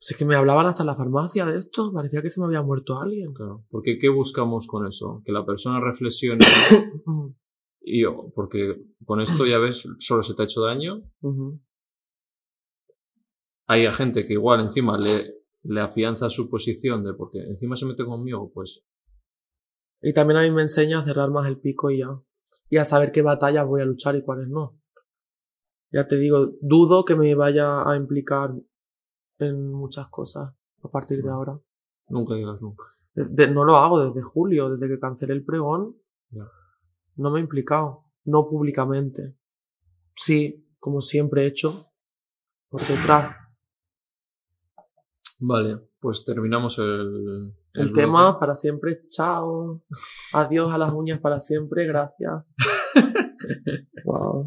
pues es que me hablaban hasta en la farmacia de esto, parecía que se me había muerto alguien. Claro. Porque ¿qué buscamos con eso? Que la persona reflexione [COUGHS] y porque con esto ya ves, solo se te ha hecho daño hay a gente que igual encima le, le afianza su posición de porque encima se mete conmigo, pues Y también a mí me enseña a cerrar más el pico y ya. Y a saber qué batallas voy a luchar y cuáles no. Ya te digo, dudo que me vaya a implicar en muchas cosas a partir de ahora. nunca digas nunca. De- de- no lo hago desde julio, desde que cancelé el pregón. Ya. No me he implicado, no públicamente. Sí, como siempre he hecho, por detrás. Vale, pues terminamos el, El, tema para siempre, chao. Adiós a las uñas para siempre, gracias. [LAUGHS] wow.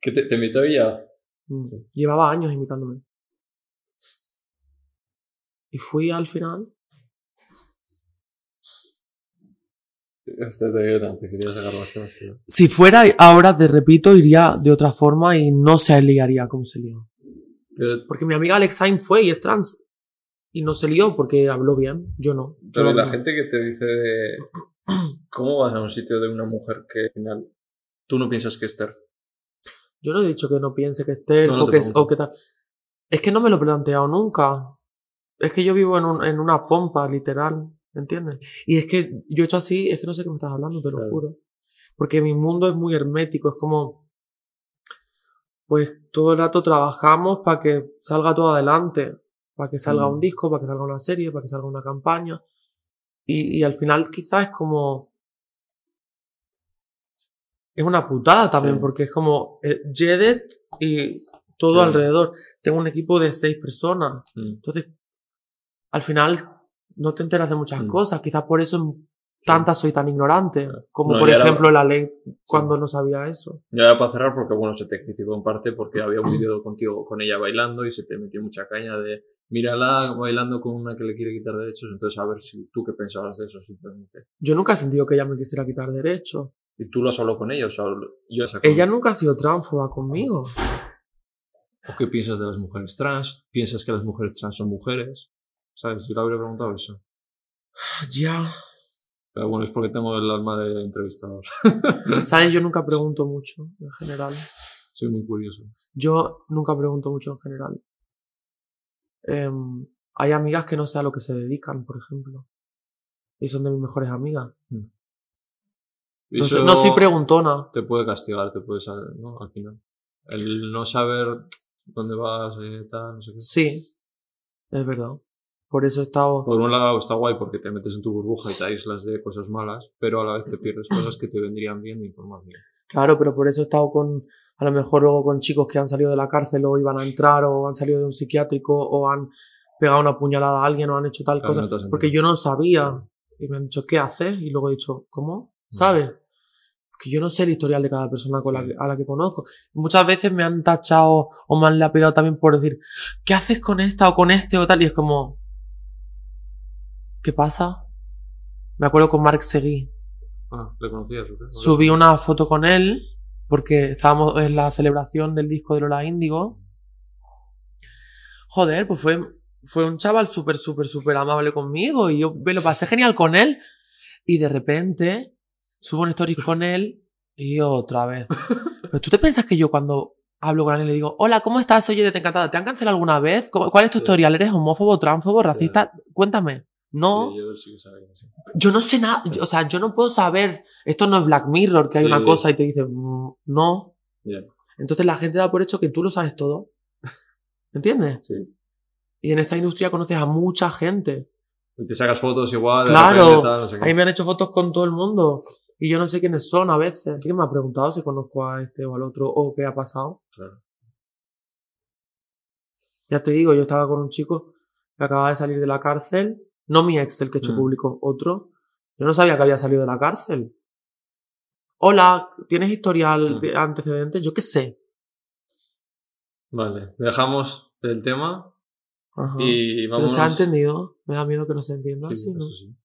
¿Que te, te invitó ella? Mm. Llevaba años imitándome. Y fui al final. Este te, te quería sacar más temas. Si fuera ahora, te repito, iría de otra forma y no se liaría como se lió. Porque mi amiga Alexine fue y es trans. Y no se lió porque habló bien. Yo no. Yo pero no. la gente que te dice [CLEARS THROAT] ¿Cómo vas a un sitio de una mujer que al final tú no piensas que es TERF? Yo no he dicho que no piense que es TERF No, no o, te que, pregunto. o que tal. Es que no me lo he planteado nunca. Es que yo vivo en, un- en una pompa, literal. ¿Entiendes? Y es que yo he hecho así, es que no sé qué me estás hablando, te lo Claro. juro. Porque mi mundo es muy hermético, es como. Pues todo el rato trabajamos para que salga todo adelante. Para que salga Mm. un disco, para que salga una serie, para que salga una campaña. Y, y al final quizás es como. Es una putada también, Sí. porque es como eh, Jedet y todo Sí. alrededor. Tengo un equipo de seis personas. Mm. Entonces, al final no te enteras de muchas Mm. cosas. Quizás por eso tantas soy tan ignorante. Como No, por ejemplo la ley cuando no sabía eso. Y ahora para cerrar, porque bueno, se te criticó en parte porque había un vídeo contigo con ella bailando y se te metió mucha caña de mírala bailando con una que le quiere quitar derechos, entonces a ver si tú qué pensabas de eso simplemente. Yo nunca he sentido que ella me quisiera quitar derechos. ¿Y tú lo has hablado con ella? O sea, yo. Ella nunca ha sido transfoba conmigo. ¿O qué piensas de las mujeres trans? ¿Piensas que las mujeres trans son mujeres? ¿Sabes? Yo le habría preguntado eso. Ya. Pero bueno, es porque tengo el alma de entrevistador. [LAUGHS] ¿Sabes? Yo nunca pregunto mucho en general. Soy muy curioso. Yo nunca pregunto mucho en general. Em, hay amigas que no sé a lo que se dedican, por ejemplo. Y son de mis mejores amigas. Y No, no soy preguntona. Te puede castigar, te puede saber, ¿no? Al final. El no saber dónde vas, eh, tal, no sé qué. Sí, es verdad. Por eso he estado... Por un lado está guay porque te metes en tu burbuja y te aíslas de cosas malas, pero a la vez te pierdes cosas que te vendrían bien de informar bien. Claro, pero por eso he estado con, a lo mejor luego con chicos que han salido de la cárcel o iban a entrar o han salido de un psiquiátrico o han pegado una puñalada a alguien o han hecho tal Claro, cosa. no porque yo no sabía. Y me han dicho, ¿qué haces? Y luego he dicho, ¿cómo? ¿Sabes? Porque yo no sé el historial de cada persona con la que- a la que conozco. Muchas veces me han tachado o me han lapidado también por decir, ¿qué haces con esta o con este o tal? Y es como, ¿qué pasa? Me acuerdo con Mark Seguí. Ah, ¿le conocías? Subí una foto con él porque estábamos en la celebración del disco de Lola Índigo. Joder, pues fue, fue un chaval súper, súper, súper amable conmigo y yo me lo pasé genial con él. Y de repente subo un story con él y otra vez. [LAUGHS] Pero tú te piensas que yo cuando hablo con alguien le digo, hola, ¿cómo estás? Oye, te encantada. ¿Te han cancelado alguna vez? ¿Cómo- ¿Cuál es tu historial? ¿Eres homófobo, transfobo, racista? Cuéntame. No. Sí, yo sí que sabía que sí. Yo no sé nada, o sea, yo no puedo saber, esto no es Black Mirror, que hay una cosa y te dice, "Mm, no. Ya, Entonces la gente da por hecho que tú lo sabes todo. ¿Entiendes? sí. Y en esta industria conoces a mucha gente. Y te sacas fotos igual, Claro. repente, tal, no sé qué. Ahí me han hecho fotos con todo el mundo. Y yo no sé quiénes son a veces. Así que me ha preguntado si conozco a este o al otro o qué ha pasado. Claro. Ya te digo, yo estaba con un chico que acababa de salir de la cárcel. No mi ex, el que he hecho Mm. público, otro. Yo no sabía que había salido de la cárcel. Hola, ¿tienes historial Mm. de antecedentes? Yo qué sé. Vale, dejamos el tema Ajá. y Pero vamos. se ha entendido. Me da miedo que no se entienda Sí, así, ¿no? eso sí.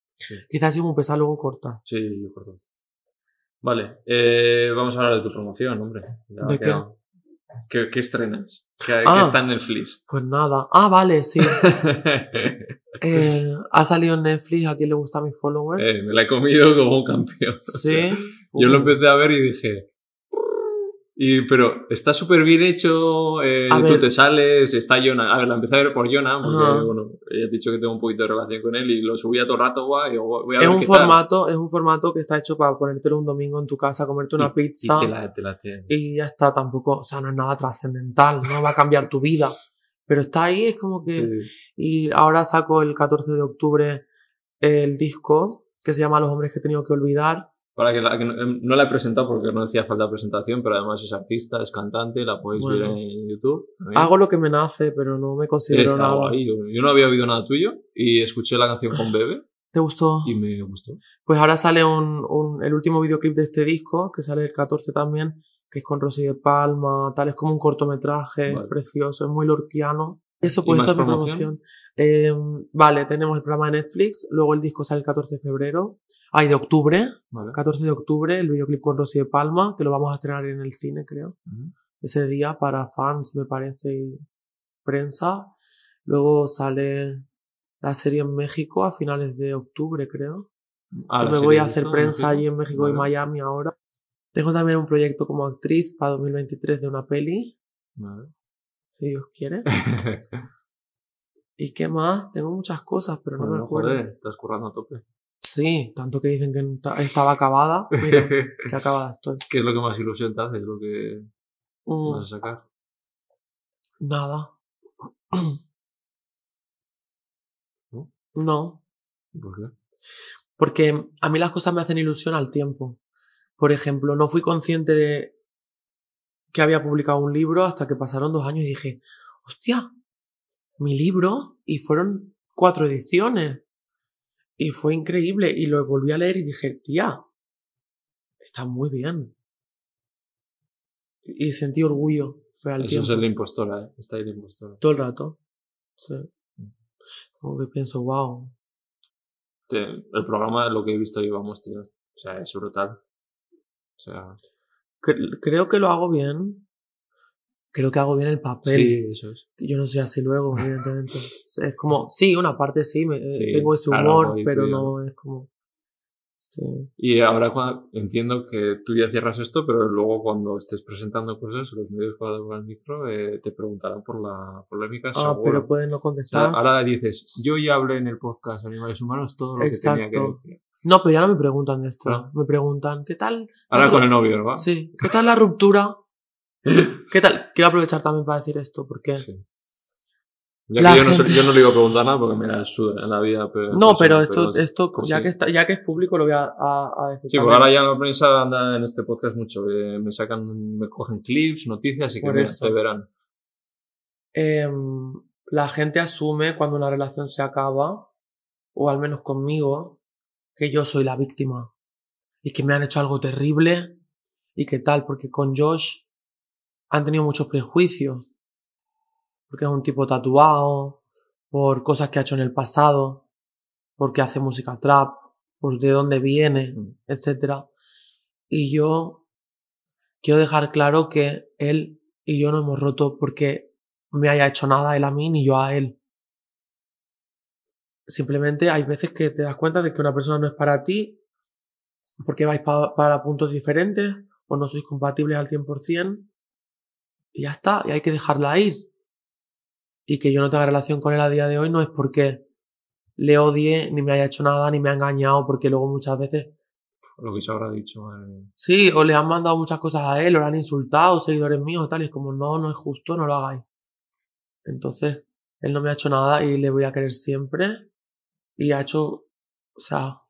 Quizás si muy pesado luego corta. Sí, yo corto. Vale, eh, vamos a hablar de tu promoción, hombre. Ya ¿De quedado. ¿Qué? ¿Qué estrenas? ¿Qué, Ah. qué está en Netflix? Pues nada. Ah, vale, sí. [LAUGHS] Eh, ha salido en Netflix. ¿A quién le gusta mi follower? Eh, me la he comido como un campeón. [LAUGHS] o sea, sí. yo lo Uh. empecé a ver y dije. Y, pero está súper bien hecho, eh, A tú ver. te sales, está Jonah. A ver, la empecé a ver por Jonah, porque Ajá. bueno, ya he dicho que tengo un poquito de relación con él y lo subía todo el rato, guay, voy a Es ver un qué tal. formato, es un formato que está hecho para ponértelo un domingo en tu casa, comerte una Y- pizza Y te la, te la y ya está. Tampoco, o sea, no es nada trascendental, no va a cambiar tu vida. Pero está ahí, es como que. Sí. Y ahora saco el 14 de octubre el disco que se llama Los hombres que he tenido que olvidar. Para que, la, que no, em, no la he presentado porque no hacía falta presentación, pero además es artista, es cantante, la podéis Bueno. ver en YouTube. también. Hago lo que me nace, pero no me considero Está nada. Yo, yo no había oído nada tuyo y escuché la canción con Bebe ¿Te gustó? y me gustó. Pues ahora sale un, un- el último videoclip de este disco, que sale el 14 también, que es con Rosy de Palma, tal, es como un cortometraje Vale. precioso, es muy lorquiano. Eso, ¿Y pues es mi promoción? promoción. Eh, vale, tenemos el programa de Netflix, luego el disco sale el 14 de febrero, ay, de octubre, Vale. 14 de octubre, el videoclip con Rosy de Palma, que lo vamos a estrenar en el cine, creo. Ese día para fans, me parece, y prensa. Luego sale la serie en México a finales de octubre, creo. Ah, que la me voy a hacer prensa allí en México y. Miami ahora. Tengo también un proyecto como actriz para 2023 de una peli, Vale. Si Dios quiere. [LAUGHS] ¿Y qué más? Tengo muchas cosas, pero no me Bueno, acuerdo. joder, estás currando a tope. Sí, tanto que dicen que estaba acabada. Mira, [LAUGHS] que acabada estoy. ¿Qué es lo que más ilusión te hace? ¿Es lo que Mm, vas a sacar? nada. ¿No? No, ¿Por qué? porque a mí las cosas me hacen ilusión al tiempo. Por ejemplo, no fui consciente de que había publicado un libro hasta que pasaron dos años y dije, hostia, mi libro y fueron cuatro ediciones. Y fue increíble y lo volví a leer y dije, tía, está muy bien. Y sentí orgullo Eso tiempo. es el impostora, ¿eh? Está ahí el impostora. Todo el rato. Sí. Mm. Como que pienso, wow. Te- el programa, lo que he visto yo, vamos, tío. O sea, es brutal. O sea, Cre- creo que lo hago bien. Creo que hago bien el papel. sí, eso es. Yo no soy así luego, [LAUGHS] evidentemente. es como, sí, una parte sí, me- Sí, tengo ese humor, pero no es como. Sí. Y ahora cuando, entiendo que tú ya cierras esto, pero luego cuando estés presentando cosas, los medios cuando van al micro eh, te preguntarán por la polémica. Ah, seguro. pero pueden no O sea, contestar. ahora dices, yo ya hablé en el podcast Animales Humanos todo lo que tenía que Exacto. decir. No, pero ya no me preguntan de esto. Ah. Me preguntan, ¿qué tal? Ahora con el novio, ¿verdad? Sí, ¿qué tal la ruptura? [LAUGHS] ¿Qué tal? Quiero aprovechar también para decir esto, porque. Sí. Ya La que yo no, sé- gente- yo no le iba a preguntar nada porque me la suda en la vida. Pero, No, pero esto, pero- esto pues ya, sí. que está, ya que es público, lo voy a, a- a decir. Sí, porque ahora ya la prensa anda en este podcast mucho. eh, me sacan, me cogen clips, noticias y que me, te verán. La gente asume cuando una relación se acaba, o al menos conmigo, que yo soy la víctima y que me han hecho algo terrible y que tal, porque con Josh han tenido muchos prejuicios, porque es un tipo tatuado, por cosas que ha hecho en el pasado, porque hace música trap, por de dónde viene, Mm. etc. Y yo quiero dejar claro que él y yo no hemos roto porque me haya hecho nada él a mí ni yo a él. Simplemente hay veces que te das cuenta de que una persona no es para ti porque vais pa- para puntos diferentes o no sois compatibles al 100% y ya está, y hay que dejarla ir. Y que yo no tenga relación con él a día de hoy no es porque le odie, ni me haya hecho nada, ni me ha engañado, porque luego muchas veces Lo que se habrá dicho. eh, Sí, o le han mandado muchas cosas a él, o le han insultado, seguidores míos, tal, y es como, no, no es justo, no lo hagáis. Entonces, él no me ha hecho nada y le voy a querer siempre. Y ha hecho, o sea,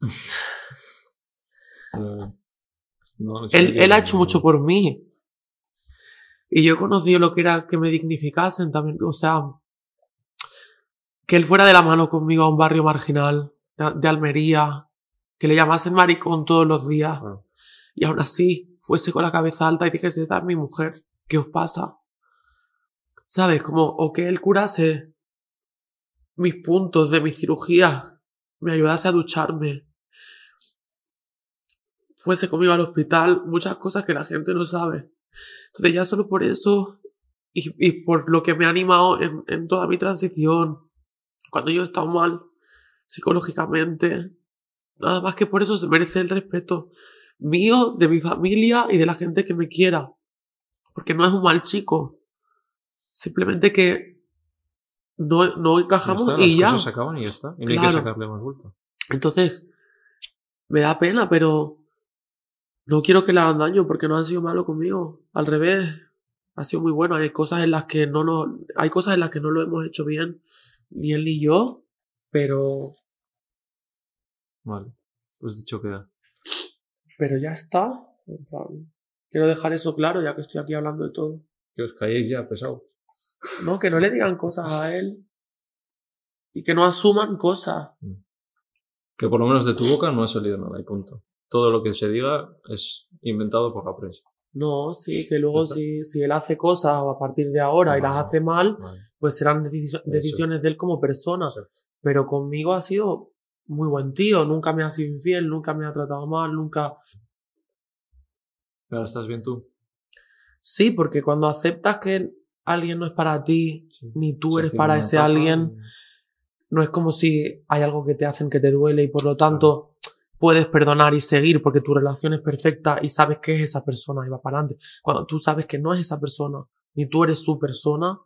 [LAUGHS] no, él, él ha hecho mucho por mí. Y yo he conocido lo que era que me dignificasen también, o sea, que él fuera de la mano conmigo a un barrio marginal de, de Almería, que le llamasen maricón todos los días. Claro. y aún así fuese con la cabeza alta y dijese, esta es mi mujer, ¿qué os pasa? ¿Sabes? Como, o que él curase mis puntos de mi cirugía, me ayudase a ducharme, fuese conmigo al hospital, muchas cosas que la gente no sabe. Entonces ya solo por eso y, por lo que me ha animado en, en toda mi transición, cuando yo he estado mal psicológicamente, nada más que por eso se merece el respeto mío, de mi familia y de la gente que me quiera. Porque no es un mal chico. Simplemente que no, no Ya encajamos está, y las ya. cosas se acaban y ya está. Y no hay que sacarle más vuelta. Entonces, me da pena, pero no quiero que le hagan daño porque no han sido malos conmigo. Al revés, ha sido muy bueno. Hay cosas en las que no nos, hay cosas en las que no lo hemos hecho bien, ni él ni yo, pero, Vale. Pues dicho queda. pero ya está. Quiero dejar eso claro ya que estoy aquí hablando de todo. Que os calléis ya, pesados. No, que no le digan cosas a él. Y que no asuman cosas. Que por lo menos de tu boca no ha salido nada y punto. Todo lo que se diga es inventado por la prensa. No, sí, que luego si, si él hace cosas a partir de ahora y las hace mal, Vale. pues serán decisiones de él como persona. Exacto. Pero conmigo ha sido muy buen tío, nunca me ha sido infiel, nunca me ha tratado mal, nunca... Ahora estás bien tú. Sí, porque cuando aceptas que alguien no es para ti, Sí. ni tú Se eres para ese etapa alguien, no es como si hay algo que te hacen que te duele y por lo tanto puedes perdonar y seguir porque tu relación es perfecta y sabes que es esa persona y va para adelante. Cuando tú sabes que no es esa persona, ni tú eres su persona,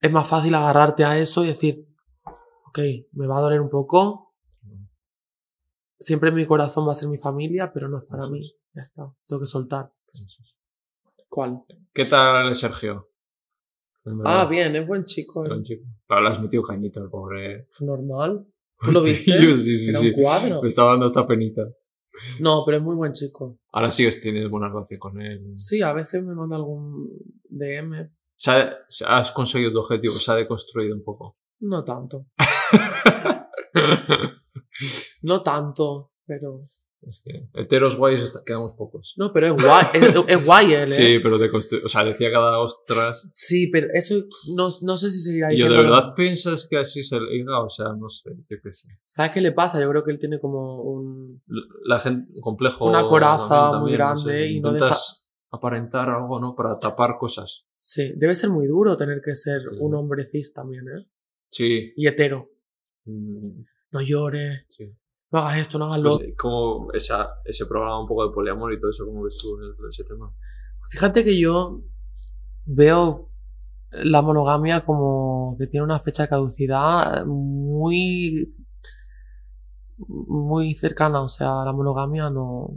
es más fácil agarrarte a eso y decir, ok, me va a doler un poco. Siempre mi corazón va a ser mi familia, pero no es para mí. Ya está, tengo que soltar. ¿Qué tal Sergio? Ah, bien, es buen chico. Buen ¿eh? chico. Claro, le has metido cañito, el pobre. Normal. [LAUGHS] ¿Tú lo viste? Sí, sí, Era sí. un cuadro. Me estaba dando esta penita. No, pero es muy buen chico. Ahora sí que tienes buena relación con él. Sí, a veces me manda algún DM. Has conseguido tu objetivo, se ha deconstruido un poco. No tanto. [LAUGHS] No tanto, pero. Es que heteros guays está- quedamos pocos. No, pero es guay. Es, es guay él, [LAUGHS] ¿eh? Sí, pero deconstru- O sea, decía cada ostras. Sí, pero eso no, no sé si seguirá yo, ¿de verdad piensas que así se le diga? O sea, no sé, yo qué sé. ¿Sabes qué le pasa? Yo creo que él tiene como un. La gente, un complejo. Una coraza también, muy grande sé, y no Intentas aparentar algo, ¿no? Para tapar cosas. Sí, debe ser muy duro tener que ser Sí. un hombre cis también, ¿eh? Sí. Y hetero. Mm, No llores, sí. No hagas esto, no hagas lo Pues, como esa, ese programa un poco de poliamor y todo eso, ¿cómo ves tú el- ese tema? Fíjate que yo veo la monogamia como que tiene una fecha de caducidad muy muy cercana, o sea, la monogamia no,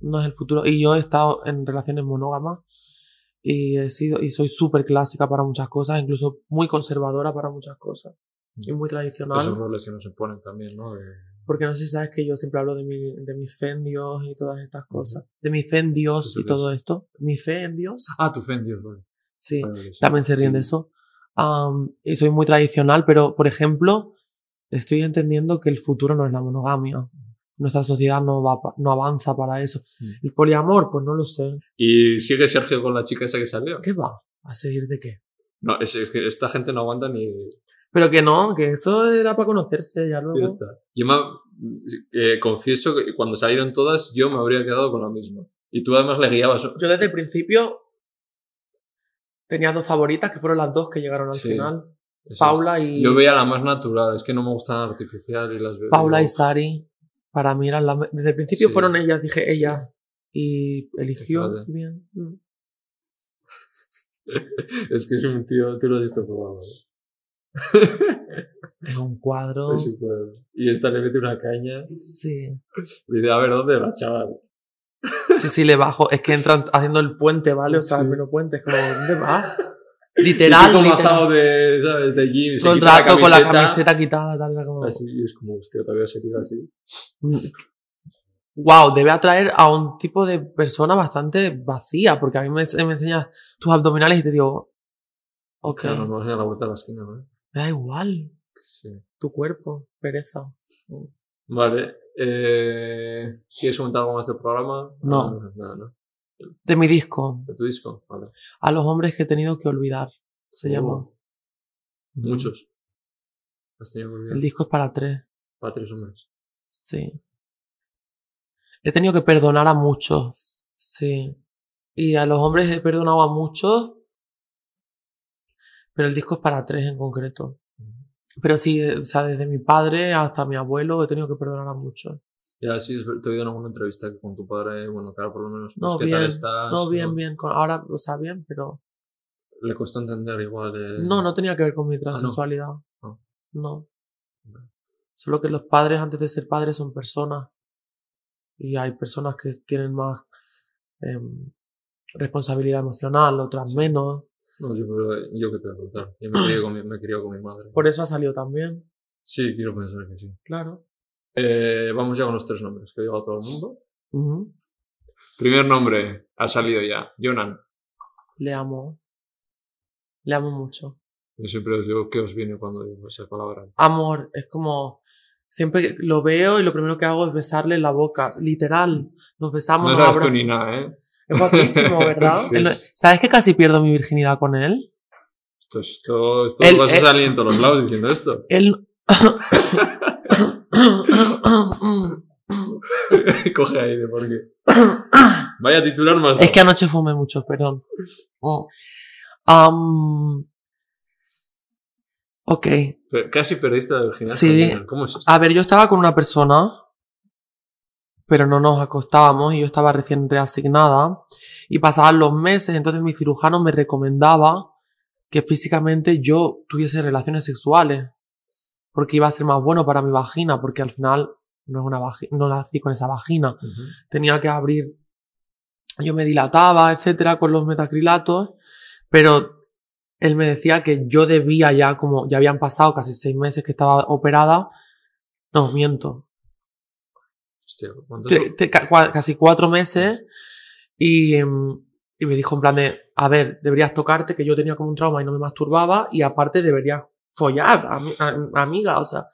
no es el futuro. Y yo he estado en relaciones monógamas y he sido y soy súper clásica para muchas cosas, incluso muy conservadora para muchas cosas y muy tradicional. Esos roles que nos imponen también, ¿no? De- Porque no sé si sabes que yo siempre hablo de mi, de mi fe en Dios y todas estas cosas. De mi fe en Dios ¿Eso y todo esto. Mi fe en Dios. Ah, tu fe en Dios, vale. Sí. Vale. También se ríen de Sí. eso. Am, y soy muy tradicional, pero, por ejemplo, estoy entendiendo que el futuro no es la monogamia. Nuestra sociedad no, va, no avanza para eso. Mm. El poliamor, pues no lo sé. ¿Y sigue Sergio con la chica esa que salió? ¿Qué va? ¿A seguir de qué? No, es, es que esta gente no aguanta ni... Pero que no, que eso era para conocerse ya luego. Ya está. Yo me, eh, confieso que cuando salieron todas, yo me habría quedado con la misma. Y tú además le guiabas. Yo desde el principio tenía dos favoritas, que fueron las dos que llegaron al Sí. final. Paula es. y... Yo veía la más natural, es que no me gustan la artificial y las veo. Paula y Sari, para mí eran las... Desde el principio Sí. fueron ellas, dije ella. Y eligió Fíjate. bien. Mm. [LAUGHS] Es que es un tío, tú lo has visto probado. Es un cuadro. Es súper- Y esta le mete una caña. Sí. Dice, a ver, ¿dónde va, chaval? Sí, sí, le bajo. Es que entran haciendo el puente, ¿vale? O sea, Sí. el menos puente. Es como, ¿dónde vas? [LAUGHS] Literal, tipo literal. de, ¿sabes? De gym. Todo el rato con la camiseta quitada, tal, como... Así, y es como, hostia, todavía se queda así. Wow, debe atraer a un tipo de persona bastante vacía, porque a mí me, me enseñas tus abdominales y te digo, ok, Claro, no vas a la vuelta de la esquina, ¿no? Me da igual Sí. tu cuerpo, pereza. Vale. Eh, ¿Quieres comentar algo más del programa? No. Nada, no. De mi disco, ¿De tu disco? Vale. a los hombres que he tenido que olvidar, se Oh. llama. Muchos. Has tenido que olvidar. El disco es para tres, Para tres hombres. sí. He tenido que perdonar a muchos, sí. Y a los hombres he perdonado a muchos, pero el disco es para tres en concreto. Pero sí, eh, o sea, desde mi padre hasta mi abuelo he tenido que perdonar a muchos. Y así es, te he oído en alguna entrevista que con tu padre, bueno, claro, por lo menos, pues, No, ¿qué bien. tal estás? No, bien, bien. Con, ahora, o sea, bien, pero. Le costó entender igual. eh, No, no tenía que ver con mi transexualidad. Ah. No. Vale. Solo que los padres, antes de ser padres, son personas. Y hay personas que tienen más em, responsabilidad emocional, otras menos. No, yo, pero yo que te voy a contar. Yo me crié con mi, me crié con mi madre. Por eso ha salido también. Sí, quiero pensar que sí. Claro. Eh, vamos ya con los tres nombres que digo a todo el mundo. Primer nombre, ha salido ya. Jonan. Le amo. Le amo mucho. Yo siempre os digo qué os viene cuando digo esa palabra. Amor, es como. Siempre lo veo y lo primero que hago es besarle la boca. Literal. Nos besamos. No sabes tú ni nada, ¿eh? Es guapísimo, [LAUGHS] ¿verdad? Sí, ¿Sabes que casi pierdo mi virginidad con él? Esto, esto, esto Él- vas a él- salir en todos los lados diciendo esto. Él. [LAUGHS] Coge aire, porque. Vaya titular más. es que anoche fumé mucho, perdón. Am, Ok. Pero casi perdiste la virginidad. Sí. ¿Cómo es esto? A ver, yo estaba con una persona, pero no nos acostábamos y yo estaba recién reasignada y pasaban los meses, entonces mi cirujano me recomendaba que físicamente yo tuviese relaciones sexuales porque iba a ser más bueno para mi vagina, porque al final no es una no nací con esa vagina. Tenía que abrir, yo me dilataba, etcétera, con los metacrilatos, pero él me decía que yo debía ya, como ya habían pasado casi seis meses que estaba operada, no, miento, Hostia, ¿cuánto te- te- ca- casi cuatro meses, y, em, y me dijo en plan de, a ver, deberías tocarte, que yo tenía como un trauma y no me masturbaba, y aparte deberías follar, ami- a- amiga, o sea.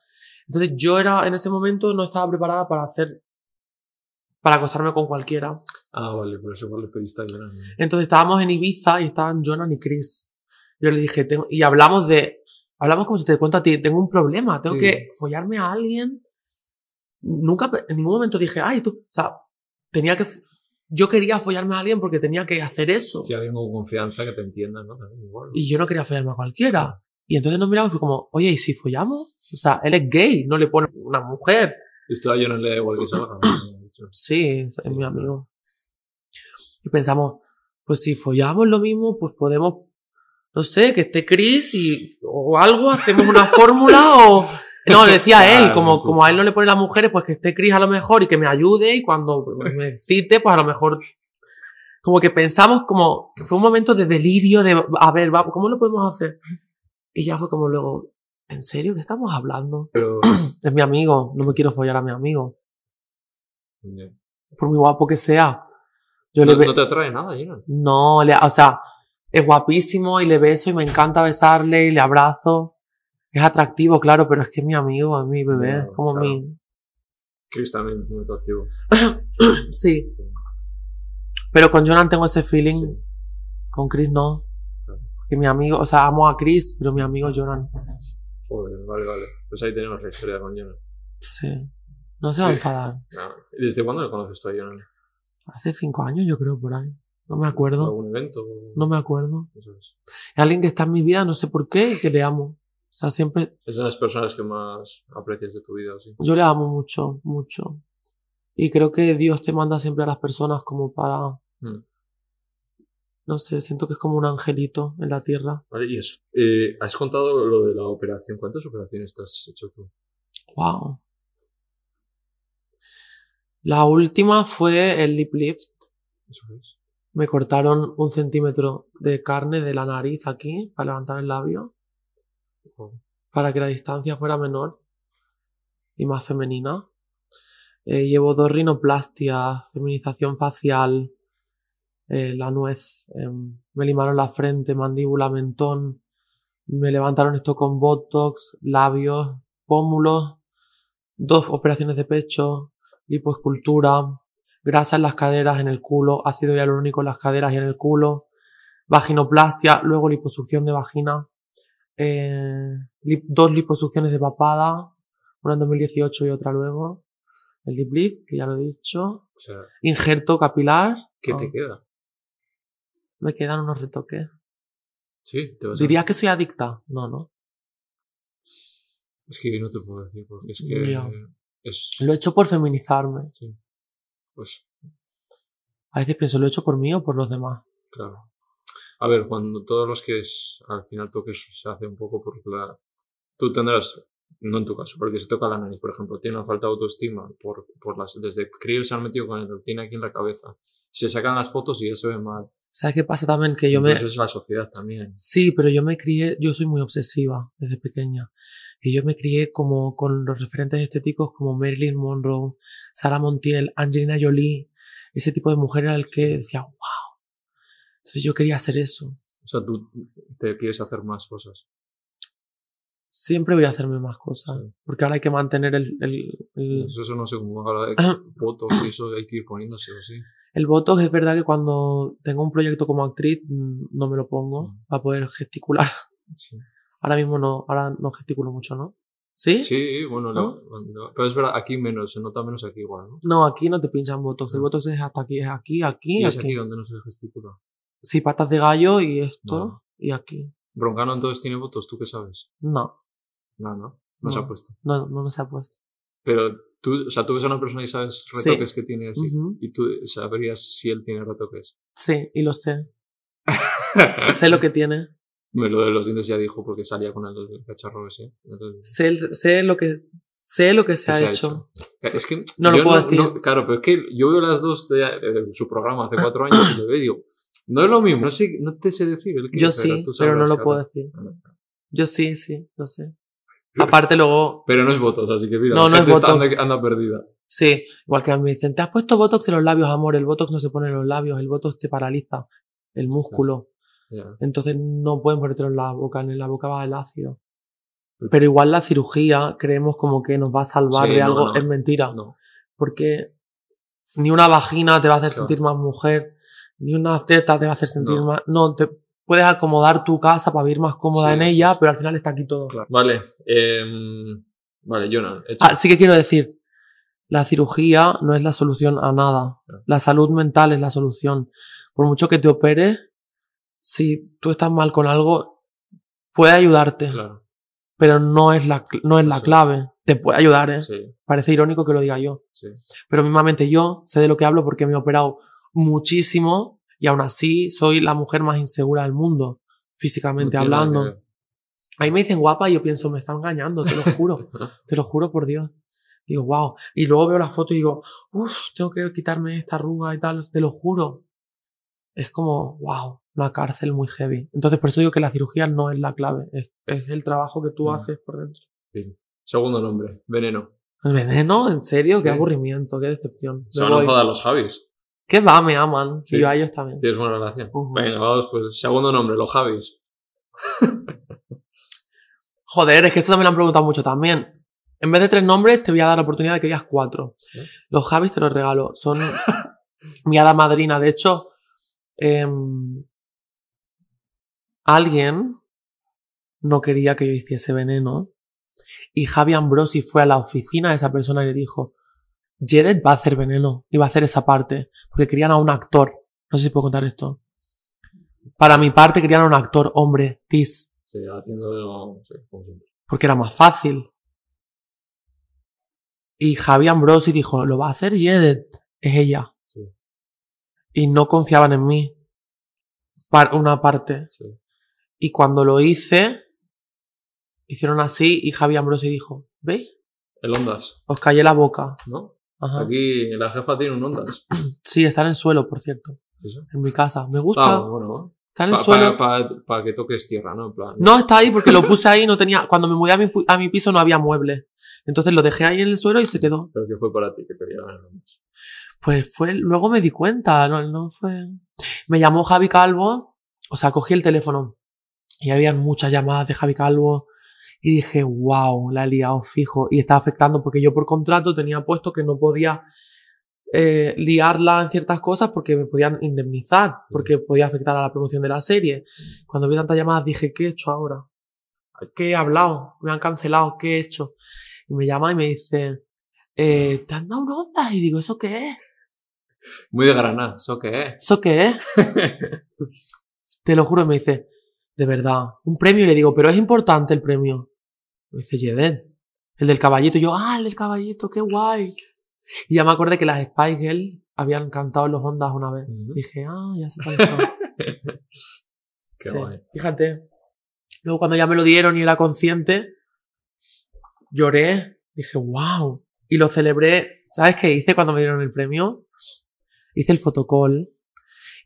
Entonces yo era, en ese momento no estaba preparada para hacer, para acostarme con cualquiera. Ah, vale, por eso pediste a Jonah. Entonces estábamos en Ibiza y estaban Jonan y Chris. Yo le dije, tengo, y hablamos de, hablamos como si te cuento a ti, tengo un problema, tengo Sí. que follarme a alguien. Nunca, en ningún momento dije, ay, tú, o sea, tenía que, yo quería follarme a alguien porque tenía que hacer eso. Si alguien con confianza que te entienda, ¿no? También igual. Y yo no quería follarme a cualquiera. Y entonces nos miramos y fue como, oye, ¿y si follamos? O sea, él es gay, no le pone una mujer. Esto a Jonah le da igual que salga. ¿no? [COUGHS] Sí, es, Sí, mi amigo. Y pensamos, pues si follamos lo mismo, pues podemos, no sé, que esté Chris y, o algo, hacemos una fórmula o... No, le decía a él, Claro, como, sí. como a él no le pone las mujeres, pues que esté Chris a lo mejor y que me ayude y cuando me cite, pues a lo mejor... Como que pensamos como, fue un momento de delirio, de, a ver, va, ¿cómo lo podemos hacer? Y ya fue como luego, ¿en serio? ¿Qué estamos hablando? Pero. [CLEARS THROAT] Es mi amigo, no me quiero follar a mi amigo, por muy guapo que sea. Yo no, le no te atrae nada, Jonah. No, le, o sea, es guapísimo y le beso y me encanta besarle y le abrazo. Es atractivo, claro, pero es que es mi amigo, es mi bebé, es como claro. mi... Chris también es muy atractivo. [COUGHS] Sí. Pero con Jonan tengo ese feeling, Sí. con Chris no. Claro. Que mi amigo, o sea, amo a Chris, pero mi amigo Jonan. Joder, vale, vale. Pues ahí tenemos la historia con Jonah. Sí. No se va a enfadar. [LAUGHS] No. ¿Y ¿Desde cuándo le conoces tú a Jonah? Hace cinco años yo creo por ahí. No me acuerdo. ¿Algún evento? No me acuerdo. Eso es. Es alguien que está en mi vida, no sé por qué, y que le amo. O sea, siempre, Es de las personas que más aprecias de tu vida, ¿sí? Yo le amo mucho, mucho. Y creo que Dios te manda siempre a las personas como para, Mm. no sé, siento que es como un angelito en la tierra. Vale, y eso. Eh, has contado lo de la operación. ¿Cuántas operaciones te has hecho tú? Wow. La última fue el lip lift. Eso es. Me cortaron un centímetro de carne de la nariz aquí para levantar el labio. Para que la distancia fuera menor y más femenina. Eh, llevo dos rinoplastias, feminización facial, eh, la nuez, em, me limaron la frente, mandíbula, mentón, me levantaron esto con botox, labios, pómulos, dos operaciones de pecho, lipoescultura, grasa en las caderas, en el culo, ácido hialurónico en las caderas y en el culo, vaginoplastia, luego liposucción de vagina, eh, lip- dos liposucciones de papada, una en 2018 y otra luego, el lip lift, que ya lo he dicho, O sea, injerto capilar, ¿qué Ah, te queda? me quedan unos retoques. Sí, te vas a- ¿Diría que soy adicta? No, no. Es que no te puedo decir, porque es que. Es. Lo he hecho por feminizarme. Sí. Pues, A veces pienso, ¿lo he hecho por mí o por los demás? claro. A ver, cuando todos los que es, al final toques se hace un poco porque la. Tú tendrás. No en tu caso, porque se toca la nariz, por ejemplo, tiene una falta de autoestima por, por las, desde crío se han metido con el tiene aquí en la cabeza. Se sacan las fotos y ya se ve mal. ¿Sabes qué pasa también? Que yo me... Entonces es la sociedad también. Sí, pero yo me crié, yo soy muy obsesiva desde pequeña. Y yo me crié como con los referentes estéticos como Marilyn Monroe, Sarah Montiel, Angelina Jolie. Ese tipo de mujer el que decía, wow. Entonces yo quería hacer eso. O sea, tú te quieres hacer más cosas. Siempre voy a hacerme más cosas. Sí. Porque ahora hay que mantener el, el, el, Eso, eso no sé cómo ahora de [CLEARS THROAT] fotos y eso hay que ir poniéndose o sí. el Botox. Es verdad que cuando tengo un proyecto como actriz mm, no me lo pongo Mm. para poder gesticular. [LAUGHS] Sí. Ahora mismo no, ahora no gesticulo mucho, ¿no? ¿Sí? Sí, bueno, ¿No? pero es verdad, aquí menos, se nota menos aquí igual, ¿no? No, aquí no te pinchan Botox. El. Botox es hasta aquí, es aquí, aquí, Y es aquí. aquí donde no se gesticula. Sí, patas de gallo y esto No. y aquí. Broncano entonces tiene votos, ¿tú qué sabes? No, No, no, no, se ha No. puesto. no, no, no se ha puesto. Pero tú, o sea, tú ves a una persona y sabes Sí. retoques que tiene así. Ujú. Y tú sabrías si él tiene retoques. Sí, y lo sé. sé lo que [LAUGHS] tiene. Me lo de los dientes ya dijo porque salía con el cacharro ese. Entonces, Sé, sé lo que sé lo que se, ¿qué ha, hecho. Es que No lo puedo decir. claro, pero es que yo veo las dos de eh, su programa hace [CLEARS THROAT] cuatro años y lo veo y digo, no es lo mismo, no, sé, no te sé decir el que Yo sí, pero no lo puedo decir. No. Yo sí, sí, lo sé. Aparte luego, Pero no es votos, así que mira, No, la no es está- Botox. anda, anda perdida. sí, igual que a mí me dicen, te has puesto Botox en los labios, amor, el Botox no se pone en los labios, el Botox te paraliza el músculo. Entonces no pueden ponértelo en la boca, en la boca va el ácido. Pero igual la cirugía creemos como que nos va a salvar Sí, de no, algo, no. es mentira. No. Porque ni una vagina te va a hacer Claro. sentir más mujer, ni una teta te va a hacer sentir No. más. No, te puedes acomodar tu casa para vivir más cómoda Sí, en ella, pero al final está aquí todo. Claro. Vale, em, vale, Jonan. hecho. Ah, sí que quiero decir, la cirugía no es la solución a nada. Claro. La salud mental es la solución. Por mucho que te operes, si tú estás mal con algo, puede ayudarte, Claro, pero no es la, no es la Sí. clave. Te puede ayudar, ¿eh? sí, Parece irónico que lo diga yo. sí. Pero mismamente yo sé de lo que hablo porque me he operado muchísimo y aún así soy la mujer más insegura del mundo, físicamente No hablando. que ver. A mí me dicen guapa y yo pienso, me están engañando, te lo juro. [LAUGHS] Te lo juro por Dios. Digo, wow. Y luego veo la foto y digo, uff, tengo que quitarme esta arruga y tal. Te lo juro. Es como, wow, una cárcel muy heavy. Entonces, por eso digo que la cirugía no es la clave. Es, es el trabajo que tú Mm. haces por dentro. Bien. Segundo nombre, Veneno. ¿El veneno? ¿En serio? Qué Sí. aburrimiento, qué decepción. Se van a enfadar los Javis. ¿Qué va? Me aman. Sí. Y yo a ellos también. Tienes buena relación. Venga, vamos, pues segundo nombre, los Javis. [LAUGHS] Joder, es que eso también lo han preguntado mucho también. En vez de tres nombres, te voy a dar la oportunidad de que digas cuatro. Los Javis te los regalo. Son mi hada madrina. De hecho, em, alguien no quería que yo hiciese veneno. Y Javi Ambrosi fue a la oficina de esa persona y le dijo: Jedet va a hacer veneno y va a hacer esa parte. Porque querían a un actor. No sé si puedo contar esto. Para mi parte, querían a un actor, hombre, tis. Sí, haciendo. Sí, porque era más fácil. Y Javi Ambrosi dijo, lo va a hacer Yedet, es ella. Sí, Y no confiaban en mí. Par- una parte. sí. Y cuando lo hice, hicieron así y Javi Ambrosi dijo, ¿veis? El Ondas, Os callé la boca. ¿no? Ajá. Aquí la jefa tiene un Ondas. [CLEARS THROAT] Sí, está en el suelo, por cierto. ¿Eso? En mi casa. Me gusta. Ah, bueno. está en el Para suelo. que toques tierra, ¿no? En plan, No, está ahí porque lo puse ahí, no tenía. Cuando me mudé a mi, a mi piso no había mueble. Entonces lo dejé ahí en el suelo y se quedó. Pero que fue para ti que te dieran el Ondas. Pues fue, luego me di cuenta, no, no fue. Me llamó Javi Calvo, o sea, cogí el teléfono y habían muchas llamadas de Javi Calvo y dije, wow, la he liado fijo. Y estaba afectando porque yo por contrato tenía puesto que no podía eh, liarla en ciertas cosas porque me podían indemnizar, porque podía afectar a la promoción de la serie. Cuando vi tantas llamadas dije, ¿qué he hecho ahora? ¿Qué he hablado? Me han cancelado, ¿qué he hecho? Y me llama y me dice, eh, ¿te han dado una onda? Y digo, ¿eso qué es? Muy de Granada, ¿eso qué es? ¿Eso qué es? [LAUGHS] Te lo juro, y me dice, de verdad, un premio. Y le digo, pero es importante el premio. Me dice, el del caballito. Y yo, ah, el del caballito, qué guay. Y ya me acordé que las Spice Girls habían cantado en los Ondas una vez. Dije, ah, ya cuáles [LAUGHS] son. Qué Sí, guay. Fíjate. Luego cuando ya me lo dieron y era consciente, lloré. Dije, wow. Y lo celebré. ¿Sabes qué hice cuando me dieron el premio? Hice el fotocall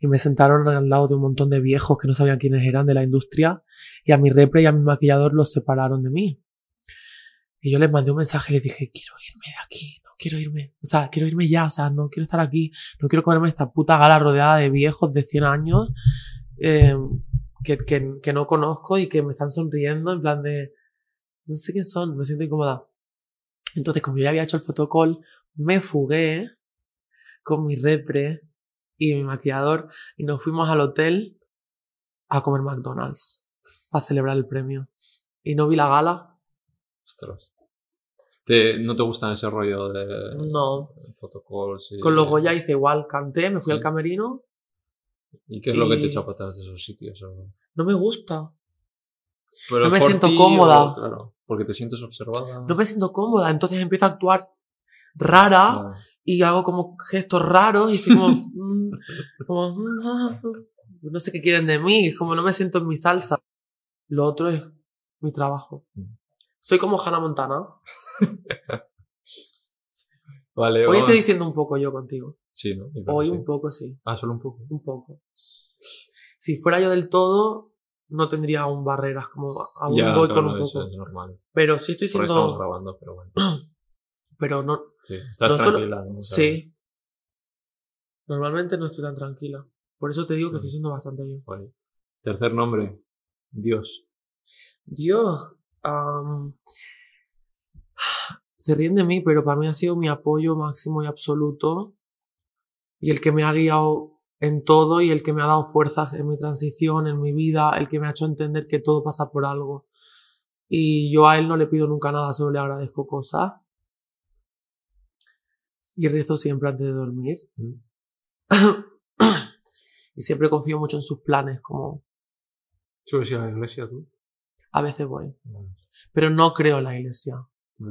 y me sentaron al lado de un montón de viejos que no sabían quiénes eran de la industria y a mi repre y a mi maquillador los separaron de mí. Y yo les mandé un mensaje y les dije, quiero irme de aquí, no quiero irme. O sea, quiero irme ya, o sea, no quiero estar aquí, no quiero comerme esta puta gala rodeada de viejos de 100 años. eh, que, que, que no conozco y que me están sonriendo en plan de, no sé quién son, me siento incómoda. Entonces, como yo ya había hecho el fotocall, me fugué con mi repre y mi maquillador y nos fuimos al hotel a comer McDonald's para celebrar el premio. Y no vi la gala. Ostras. Te- ¿No te gustan ese rollo de No. y- Con los Goya hice igual, canté, me fui Sí. al camerino. ¿Y qué es lo que te y- echa para atrás de esos sitios? o- No me gusta. Pero No me siento ti cómoda. o- claro, porque te sientes observada. No me siento cómoda, entonces empiezo a actuar rara Claro. y hago como gestos raros y estoy como, [LAUGHS] mm, como mm, ah, mm. no sé qué quieren de mí, es como no me siento en mi salsa. Lo otro es mi trabajo. Mm. Soy como Hannah Montana. [LAUGHS] Vale, Hoy estoy diciendo un poco yo contigo. Sí, ¿no? Yo Hoy sí. un poco sí, Ah, solo un poco. un poco. Si fuera yo del todo, no tendría aún barreras, como aún Ya, voy claro, con un eso poco. es normal. Pero sí estoy Porque estamos siendo... grabando, pero bueno. [CLEARS THROAT] Pero no... Sí, estás No solo- tranquila. ¿no? O sea, Sí. Normalmente no estoy tan tranquila. Por eso te digo que estoy siendo bastante bien. guay. Tercer nombre. Dios. Dios, se ríen de mí, pero para mí ha sido mi apoyo máximo y absoluto y el que me ha guiado en todo y el que me ha dado fuerzas en mi transición, en mi vida, el que me ha hecho entender que todo pasa por algo. Y yo a él no le pido nunca nada, solo le agradezco cosas. Y rezo siempre antes de dormir. [COUGHS] Y siempre confío mucho en sus planes, como ¿Sueles ir a la iglesia tú? A veces voy. Bueno, Pero no creo en la iglesia.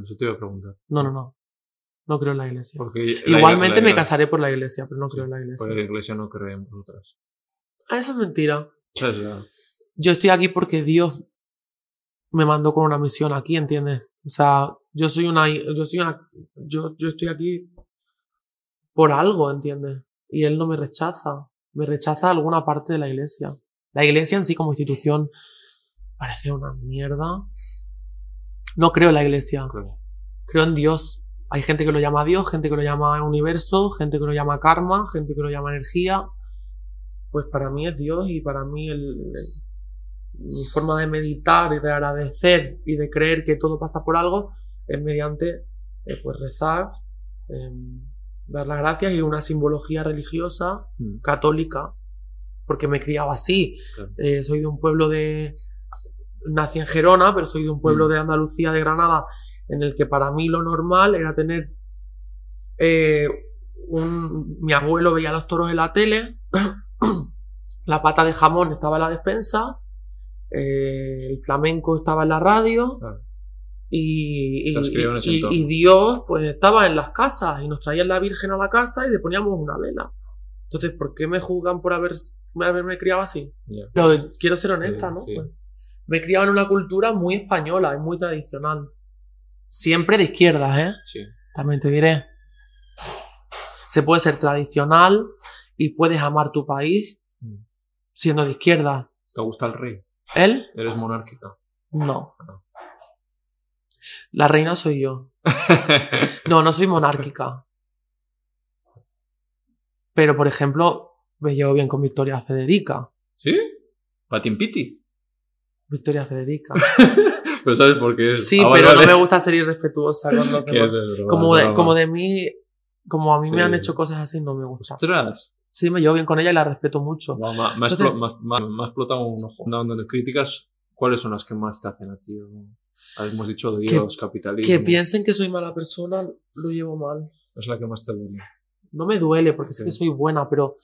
eso te iba a preguntar. No, no, no. No creo en la iglesia. Porque la- Igualmente la- me casaré por la iglesia, pero no creo en la iglesia. Porque la iglesia no cree en vosotras. Ah, eso es mentira. O sea, Yo estoy aquí porque Dios me mandó con una misión aquí, ¿entiendes? O sea, yo soy una, yo soy una, yo, yo estoy aquí por algo, ¿entiendes? Y él no me rechaza. Me rechaza alguna parte de la iglesia. La iglesia en sí como institución parece una mierda. No creo en la iglesia. creo. Creo en Dios. Hay gente que lo llama Dios, gente que lo llama universo, gente que lo llama karma, gente que lo llama energía. Pues para mí es Dios y para mí el, el- mi forma de meditar y de agradecer y de creer que todo pasa por algo es mediante eh, pues rezar, em, dar las gracias y una simbología religiosa Mm, católica, porque me he criado así. claro. Eh, soy de un pueblo de... Nací en Gerona, pero soy de un pueblo Mm. de Andalucía, de Granada, en el que para mí lo normal era tener... eh, un, mi abuelo veía los toros en la tele, [COUGHS] la pata de jamón estaba en la despensa, eh, el flamenco estaba en la radio y, y, Dios pues estaba en las casas y nos traían la Virgen a la casa y le poníamos una vela. Entonces, ¿por qué me juzgan por haber, haberme criado así? Pero quiero ser honesta, Sí, ¿no? sí. Pues, me he criado en una cultura muy española y muy tradicional. Siempre de izquierdas, ¿eh? Sí. También te diré. Se puede ser tradicional y puedes amar tu país Mm. siendo de izquierda. ¿Te gusta el rey? ¿Él? ¿Eres monárquica? No. No. La reina soy yo. [LAUGHS] No, no soy monárquica. Pero, por ejemplo, me llevo bien con Victoria Federica. ¿Sí? ¿Patin Piti? Victoria Federica. [LAUGHS] Pero ¿sabes por qué? Sí, Ah, vale, pero no vale. me gusta ser irrespetuosa con los [LAUGHS] ¿Qué demás. es eso? Como de, como de mí, como a mí Sí. me han hecho cosas así, no me gusta. Ostras. Sí, me llevo bien con ella y la respeto mucho. Me, me- ha explotado un ojo. Onda de críticas. ¿Cuáles son las que más te hacen a ti? Hemos dicho Dios, capitalismo. Que piensen que soy mala persona, lo llevo mal. Es la que más te duele. No me duele porque sé que soy buena, pero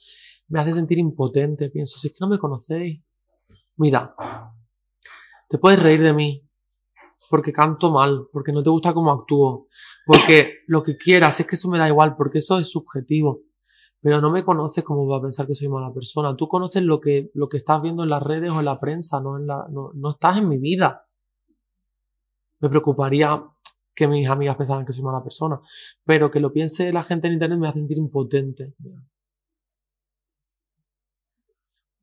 me hace sentir impotente. Pienso, si es que no me conocéis. Mira, te puedes reír de mí porque canto mal, porque no te gusta cómo actúo, porque lo que quieras, es que eso me da igual, porque eso es subjetivo. Pero no me conoces como va a pensar que soy mala persona. Tú conoces lo que, lo que estás viendo en las redes o en la prensa, no, en la, no, no estás en mi vida. Me preocuparía que mis amigas pensaran que soy mala persona. Pero que lo piense la gente en internet me hace sentir impotente.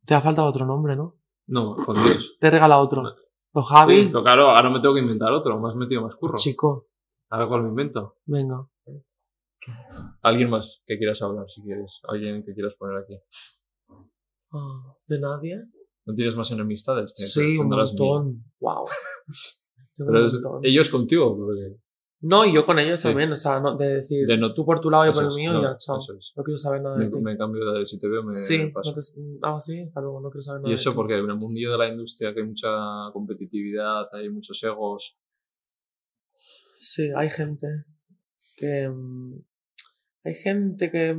Te ha faltado otro nombre, ¿no? No, con Dios. Te he regalado otro. Los Javi. Sí, pero claro, ahora me tengo que inventar otro. Me has metido más curro. Chico, Ahora cuál me invento. venga. Alguien más que quieras hablar, si quieres. Alguien que quieras poner aquí. Ah, ¿De nadie? ¿No tienes más enemistades? Sí, un montón. Wow. [LAUGHS] Pero un es- montón. ellos contigo, porque... No, y yo con ellos Sí. también. O sea, no, de decir, De no- tú por tu lado y yo por el mío no, y ya, chao. es. No quiero saber nada de Me, ti. me cambio de... Si te veo, me sí, paso. no te- ah, sí, hasta luego, no quiero saber nada Y eso porque en el mundillo de la industria que hay mucha competitividad, hay muchos egos. Sí, hay gente que... mm, Hay gente que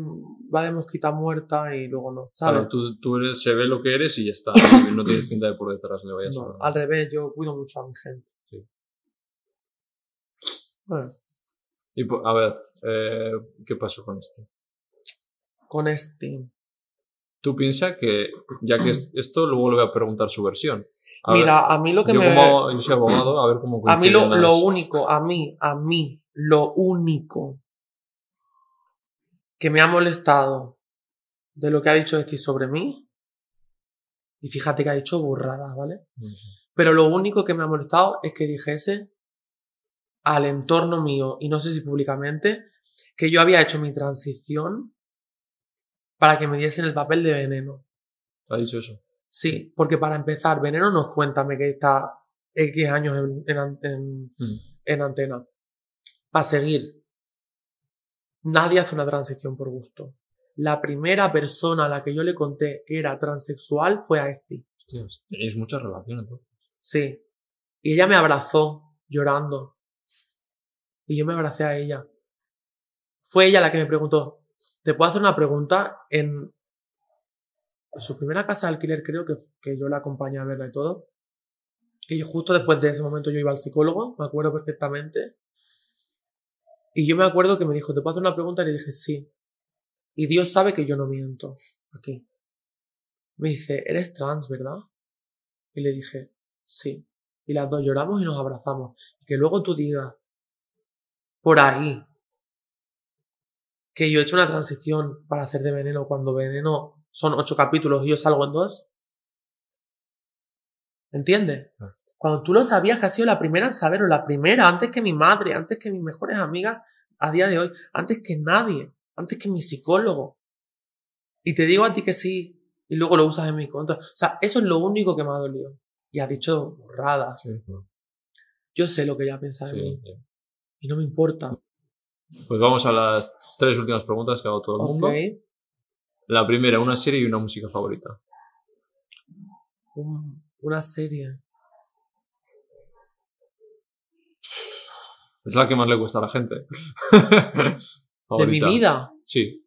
va de mosquita muerta y luego no, ¿sabes? Claro, tú, tú eres, se ve lo que eres y ya está. [LAUGHS] no tienes pinta de por detrás le vayas No, a... al revés, yo cuido mucho a mi gente. Bueno, Y, a ver, eh, ¿qué pasó con este? con este. Tú piensas que, ya que es- [CLEARS THROAT] esto, luego le voy a preguntar su versión. A ver, Mira, a mí lo que yo, me. como, yo soy abogado, a ver cómo A mí lo, lo único, a mí, a mí, lo único que me ha molestado de lo que ha dicho este sobre mí, y fíjate que ha dicho burradas, ¿vale? Pero lo único que me ha molestado es que dijese al entorno mío, y no sé si públicamente, que yo había hecho mi transición para que me diesen el papel de veneno. ¿Ha dicho eso? Sí, porque para empezar, Veneno nos cuéntame que está X años en, en Mm. en antena. Para seguir, nadie hace una transición por gusto. La primera persona a la que yo le conté que era transexual fue a este. Hostias, tenéis mucha relación entonces. Sí. Y ella me abrazó llorando. Y yo me abracé a ella. Fue ella la que me preguntó, ¿te puedo hacer una pregunta? En su primera casa de alquiler creo que, que yo la acompañé a verla y todo. Y justo después de ese momento yo iba al psicólogo, me acuerdo perfectamente. Y yo me acuerdo que me dijo, ¿te puedo hacer una pregunta? Y le dije, sí. Y Dios sabe que yo no miento. Aquí. Me dice, eres trans, ¿verdad? Y le dije, sí. Y las dos lloramos y nos abrazamos. Y que luego tú digas, por ahí, que yo he hecho una transición para hacer de veneno cuando veneno son ocho capítulos y yo salgo en dos. ¿Entiendes? Claro. Cuando tú lo sabías que has sido la primera en saberlo, la primera, antes que mi madre, antes que mis mejores amigas a día de hoy, antes que nadie, antes que mi psicólogo. Y te digo a ti que sí, y luego lo usas en mi contra. O sea, eso es lo único que me ha dolido. Y has dicho burradas. Sí, no. Yo sé lo que ella piensa de Sí, mí. Y no me importa. Pues vamos a las tres últimas preguntas que ha dado todo el mundo. La primera, una serie y una música favorita. Un- una serie. Es la que más le cuesta a la gente. [LAUGHS] De mi vida. Sí.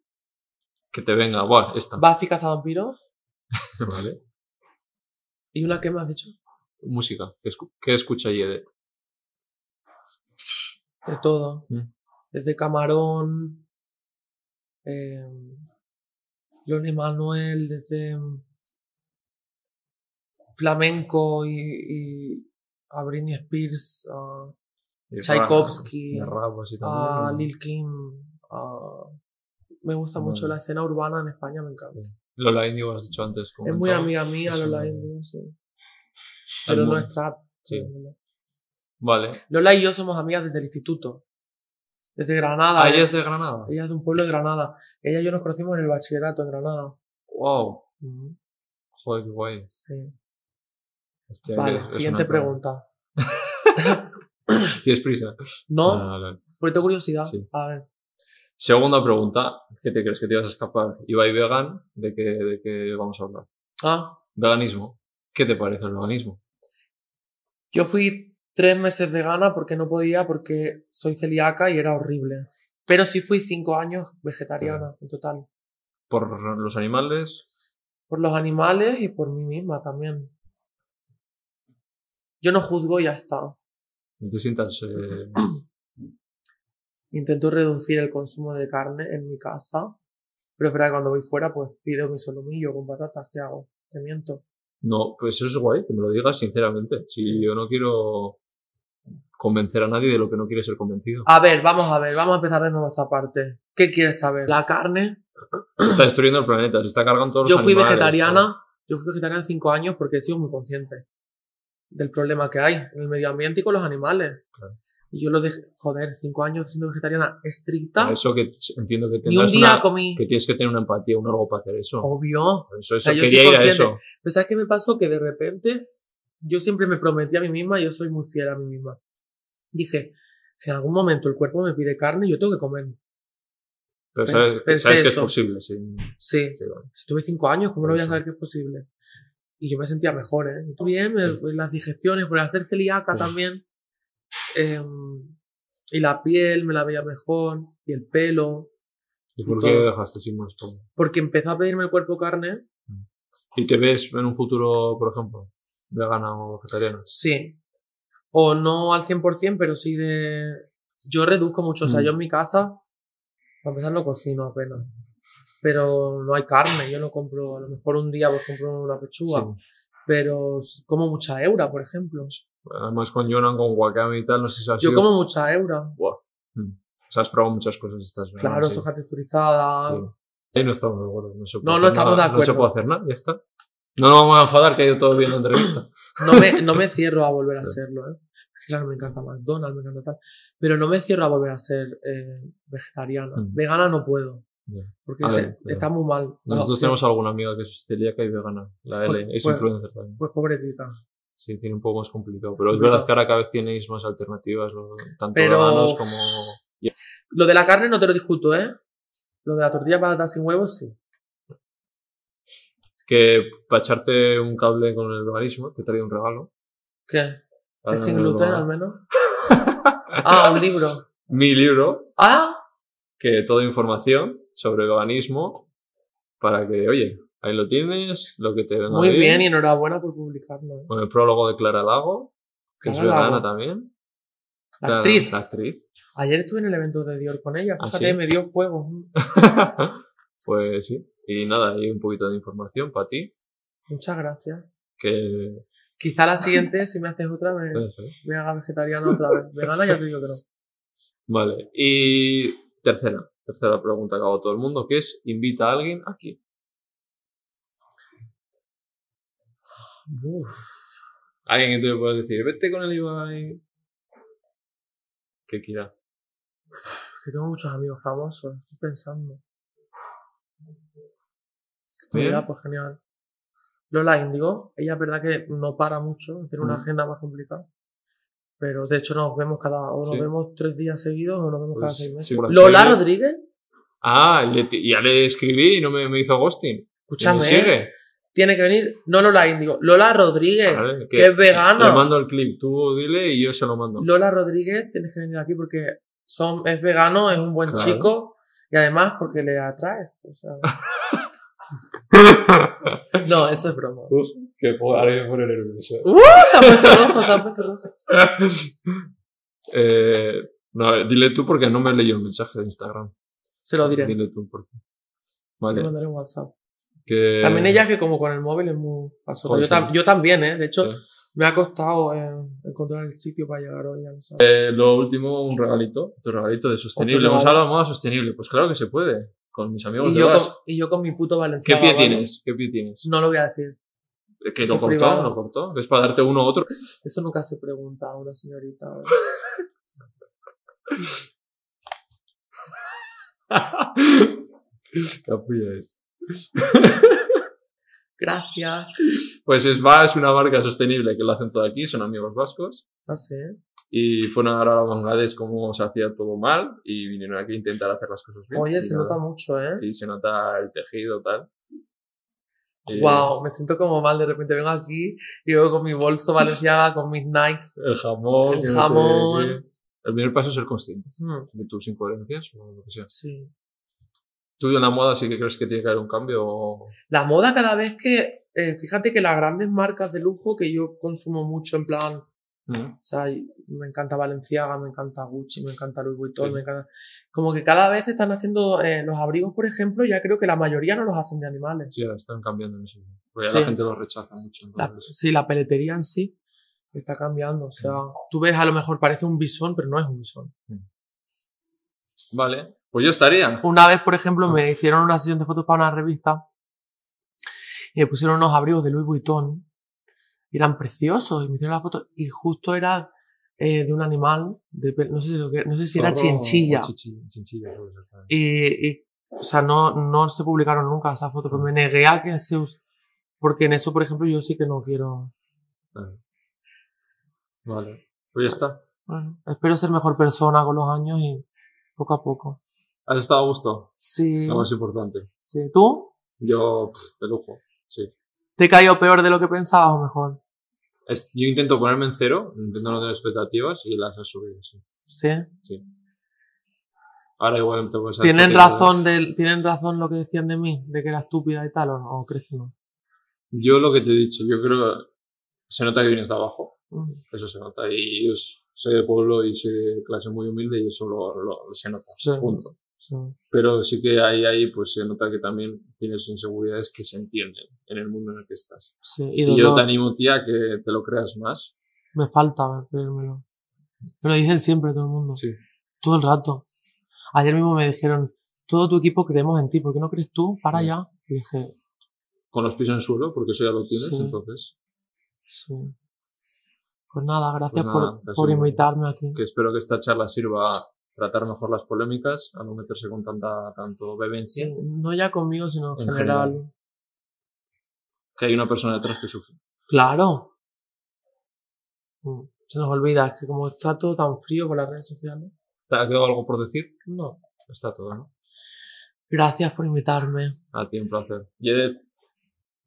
Que te venga. Buah, esta. Buffy Cazavampiros. [LAUGHS] Vale. ¿Y una que me has dicho? Música. ¿Qué, escu- qué escucha Yede? De todo. Mm. Desde Camarón. Eh, Leone Manuel. Desde. mm, Flamenco y. y a Britney Spears. a Tchaikovsky, a. Lil Kim. a- me gusta mucho la escena urbana en España, me encanta. Lola Indigo has dicho antes. Es muy amiga mía, Lola Indio, sí. Pero no es trap. Sí. pero. Vale. Lola y yo somos amigas desde el instituto. Desde Granada. Ah, ¿eh? ella es de Granada. Ella es de un pueblo de Granada. Ella y yo nos conocimos en el bachillerato en Granada. Wow. Joder, qué guay. Sí. Hostia, Vale, siguiente pregunta. [COUGHS] ¿Tienes prisa? ¿No? Ah, vale. Por tengo curiosidad. Sí. A ver. Segunda pregunta. ¿Qué te crees que te ibas a escapar? Ibai vegan. ¿De qué, de qué vamos a hablar? Ah, Veganismo. ¿Qué te parece el veganismo? yo fui tres meses vegana porque no podía, porque soy celíaca y era horrible. Pero sí fui cinco años vegetariana en total. ¿Por los animales? Por los animales y por mí misma también. Yo no juzgo y ya está. ¿No te sientas... eh, [CLEARS THROAT] Intento reducir el consumo de carne en mi casa. Pero es verdad que cuando voy fuera, pues pido mi solomillo con patatas. ¿Qué hago? Te miento. No, pues eso es guay, que me lo digas sinceramente. Si Sí. yo no quiero convencer a nadie de lo que no quiere ser convencido. A ver, vamos a ver. Vamos a empezar de nuevo esta parte. ¿Qué quieres saber? La carne. Está destruyendo el planeta, se está cargando todos Yo los fui animales, vegetariana. Yo fui vegetariana cinco años porque he sido muy consciente del problema que hay en el medio ambiente y con los animales. Claro. Y yo lo dejé, joder, cinco años siendo vegetariana Por estricta. eso que entiendo que Ni un tendrás día una- comí. que tienes que tener una empatía, un algo para hacer eso. Obvio. Por eso, eso sea, yo quería ir a eso. Pero ¿sabes qué me pasó? Que de repente yo siempre me prometí a mí misma, yo soy muy fiel a mí misma. Dije, si en algún momento el cuerpo me pide carne, yo tengo que comer. Pero Pens- sabes, pensé sabes que es posible, sí. Sí. Si tuve cinco años, ¿cómo no Por voy a saber que es posible? Y yo me sentía mejor, ¿eh? Y tú bien, me- las digestiones, por hacer celíaca Sí. también. Em, y la piel me la veía mejor, y el pelo. ¿Y por Y qué todo. dejaste sin más? por- Porque empezó a pedirme el cuerpo carne. ¿Y te ves en un futuro, por ejemplo, vegana o vegetariana? Sí. O no al 100%, pero sí de... Yo reduzco mucho. O sea, Mm. yo en mi casa, para empezar, no cocino apenas. Pero no hay carne. Yo no compro, a lo mejor un día pues compro una pechuga. Sí. Pero como mucha eura, por ejemplo. Además con Jonan, con Wakame y tal, no sé si has Yo sido- como mucha eura. Buah. Mm. O sea, has probado muchas cosas estas veganas, Claro, sí. soja texturizada. Sí. Ahí no estamos de acuerdo. No, se puede No, no estamos nada, de No se acuerdo. puede hacer nada, ya está. No nos vamos a enfadar que ha ido todo bien la entrevista. [COUGHS] No me, no me cierro a volver a hacerlo, ¿eh? Claro, me encanta McDonald's, me encanta tal. Pero no me cierro a volver a ser eh, vegetariana. Mm. Vegana no puedo. Porque se- ver, está muy mal. Nosotros opción. tenemos alguna amiga que es celíaca y vegana. La Pues- L, es pues- influencer también. Pues pobrecita. Sí, tiene un poco más complicado. Pero es verdad que ahora cada vez tenéis más alternativas, ¿no? tanto Pero- veganos como. Lo de la carne no te lo discuto, ¿eh? Lo de la tortilla de patatas sin huevos, sí. Que para echarte un cable con el veganismo, te traía un regalo. ¿Qué? Ahora ¿Es sin no gluten al menos? [LAUGHS] Ah, un libro. Mi libro, Ah, que toda información sobre veganismo, para que, oye, ahí lo tienes, lo que te muy bien y enhorabuena por publicarlo. ¿eh? Con el prólogo de Clara Lago, que es vegana Lago. también. La Clara- actriz. La actriz. Ayer estuve en el evento de Dior con ella. ¿Ah, Fíjate, sí? me dio fuego. [LAUGHS] pues sí. Y nada, hay un poquito de información para ti. Muchas gracias. Que. Quizá la siguiente, si me haces otra, me, haga vegetariana otra vez. [LAUGHS] Vegana ya te digo que no. Vale. Y tercera, tercera pregunta que hago a todo el mundo, que es, invita a alguien aquí. Uf. Alguien que tú le puedes decir, vete con el Ibai. Que quiera. Que tengo muchos amigos famosos. Estoy pensando. Mira, pues genial. Lola Índigo, ella es verdad que no para mucho, tiene una Mm. agenda más complicada. Pero de hecho nos vemos cada, o nos Sí. vemos tres días seguidos o nos vemos cada Pues, seis meses. sí, Lola. Rodríguez, Ah, le- ya le escribí y no me, me hizo ghosting. Escúchame, me ¿eh? sigue. Tiene que venir, no Lola Índigo, Lola Rodríguez, Vale, que es vegana. Le mando el clip, tú dile y yo se lo mando. Lola Rodríguez, tienes que venir aquí porque son, es vegano, es un buen Claro. chico y además porque le atraes. O sea. [LAUGHS] no, eso es broma. Uf, que ahora me pone nervioso. ¡Uh! Se ha puesto rojo, se ha puesto rojo. [LAUGHS] eh, no, dile tú porque no me leído el mensaje de Instagram. Se lo diré. Dile tú porque. Le Vale. mandaré un WhatsApp. Que... También ella que como con el móvil es muy. Joder, Yo, tam- sí. yo también, ¿eh? De hecho, Sí. me ha costado eh, encontrar el sitio para llegar hoy. Sabes. Eh, lo último, un regalito. Otro regalito de sostenible. Hemos hablado de moda sostenible. Pues claro que se puede. Con mis amigos y, de yo con, y yo con mi puto ¿Qué Valenciaga. pie ¿vale? tienes? ¿Qué pie tienes? No lo voy a decir. Que Eso lo cortó, lo cortó. ¿Es para darte uno u otro? Eso nunca se pregunta a una señorita. ¿eh? [LAUGHS] Capilla es. [LAUGHS] Gracias. Pues es VAS, una marca sostenible que lo hacen todo aquí, son amigos vascos. No sé. Y fueron ahora a Bangladesh como se hacía todo mal y vinieron aquí a intentar hacer las cosas bien. Oye, se nada. nota mucho, ¿eh? Y se nota el tejido, tal. Y Wow, me siento como mal. De repente vengo aquí y vengo con mi bolso valenciaga, con mis Nike. El jamón. El que no sé jamón. El primer paso es ser consciente Hmm, de tus incoherencias o lo que sea. sí. ¿Tú en la moda sí que crees que tiene que haber un cambio? La moda cada vez que, eh, fíjate que las grandes marcas de lujo que yo consumo mucho en plan, Mm. o sea, y- me encanta Valenciaga, me encanta Gucci, me encanta Louis Vuitton, Sí. me encanta, como que cada vez están haciendo eh, los abrigos, por ejemplo, ya creo que la mayoría no los hacen de animales. Sí, están cambiando en eso. Porque ya Sí. la gente los rechaza mucho. La, sí, la peletería en sí está cambiando, o sea, tú ves a lo mejor parece un bisón, pero no es un bisón. Vale, pues ya estaría. Una vez, por ejemplo, me hicieron una sesión de fotos para una revista y me pusieron unos abrigos de Louis Vuitton y eran preciosos y me hicieron la foto y justo era eh, de un animal, de, no sé, no sé si era Zorro chinchilla. chinchilla. Y, y, o sea, no, no se publicaron nunca esas fotos, pero me negué a que se us- Porque en eso, por ejemplo, yo sí que no quiero. Vale. Vale, pues ya está. Bueno, espero ser mejor persona con los años y poco a poco. ¿Has estado a gusto? Sí. Lo más importante. sí. ¿Tú? Yo, pff, de lujo, sí. ¿Te cayó peor de lo que pensabas o mejor? Es- Yo intento ponerme en cero, intento no tener expectativas y las he subido, sí. Sí. sí. Ahora igual te puedes ¿Tienen razón, de, ¿Tienen razón lo que decían de mí? ¿De que era estúpida y tal o no? ¿O crees que no? Yo lo que te he dicho, yo creo se nota que vienes de abajo. Mm. Eso se nota. Y yo soy de pueblo y soy de clase muy humilde y eso lo, lo- se nota. Sí. Punto. Sí. Pero sí que ahí, ahí pues se nota que también tienes inseguridades que se entienden en el mundo en el que estás. sí. Y Y yo te animo, tía, a que te lo creas más. Me falta creérmelo. Me lo dicen siempre todo el mundo. Sí. Todo el rato. Ayer mismo me dijeron, todo tu equipo creemos en ti, ¿por qué no crees tú? Para Sí. ya. Y dije, Con los pies en el suelo, porque eso ya lo tienes, Sí. entonces. sí. Pues nada, gracias Pues por, nada, por casi- invitarme aquí. Que espero que esta charla sirva tratar mejor las polémicas, a no meterse con tanta tanto bebencia. Sí, no ya conmigo, sino en En general. general. Que hay una persona detrás que sufre. Claro. Mm, Se nos olvida, es que como está todo tan frío con las redes sociales. ¿Te ha quedado algo por decir? No. Está todo, ¿no? Gracias por invitarme. A ti, un placer. Yedet,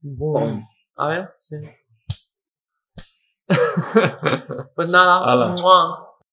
Boom. A ver, sí. [LAUGHS] Pues nada.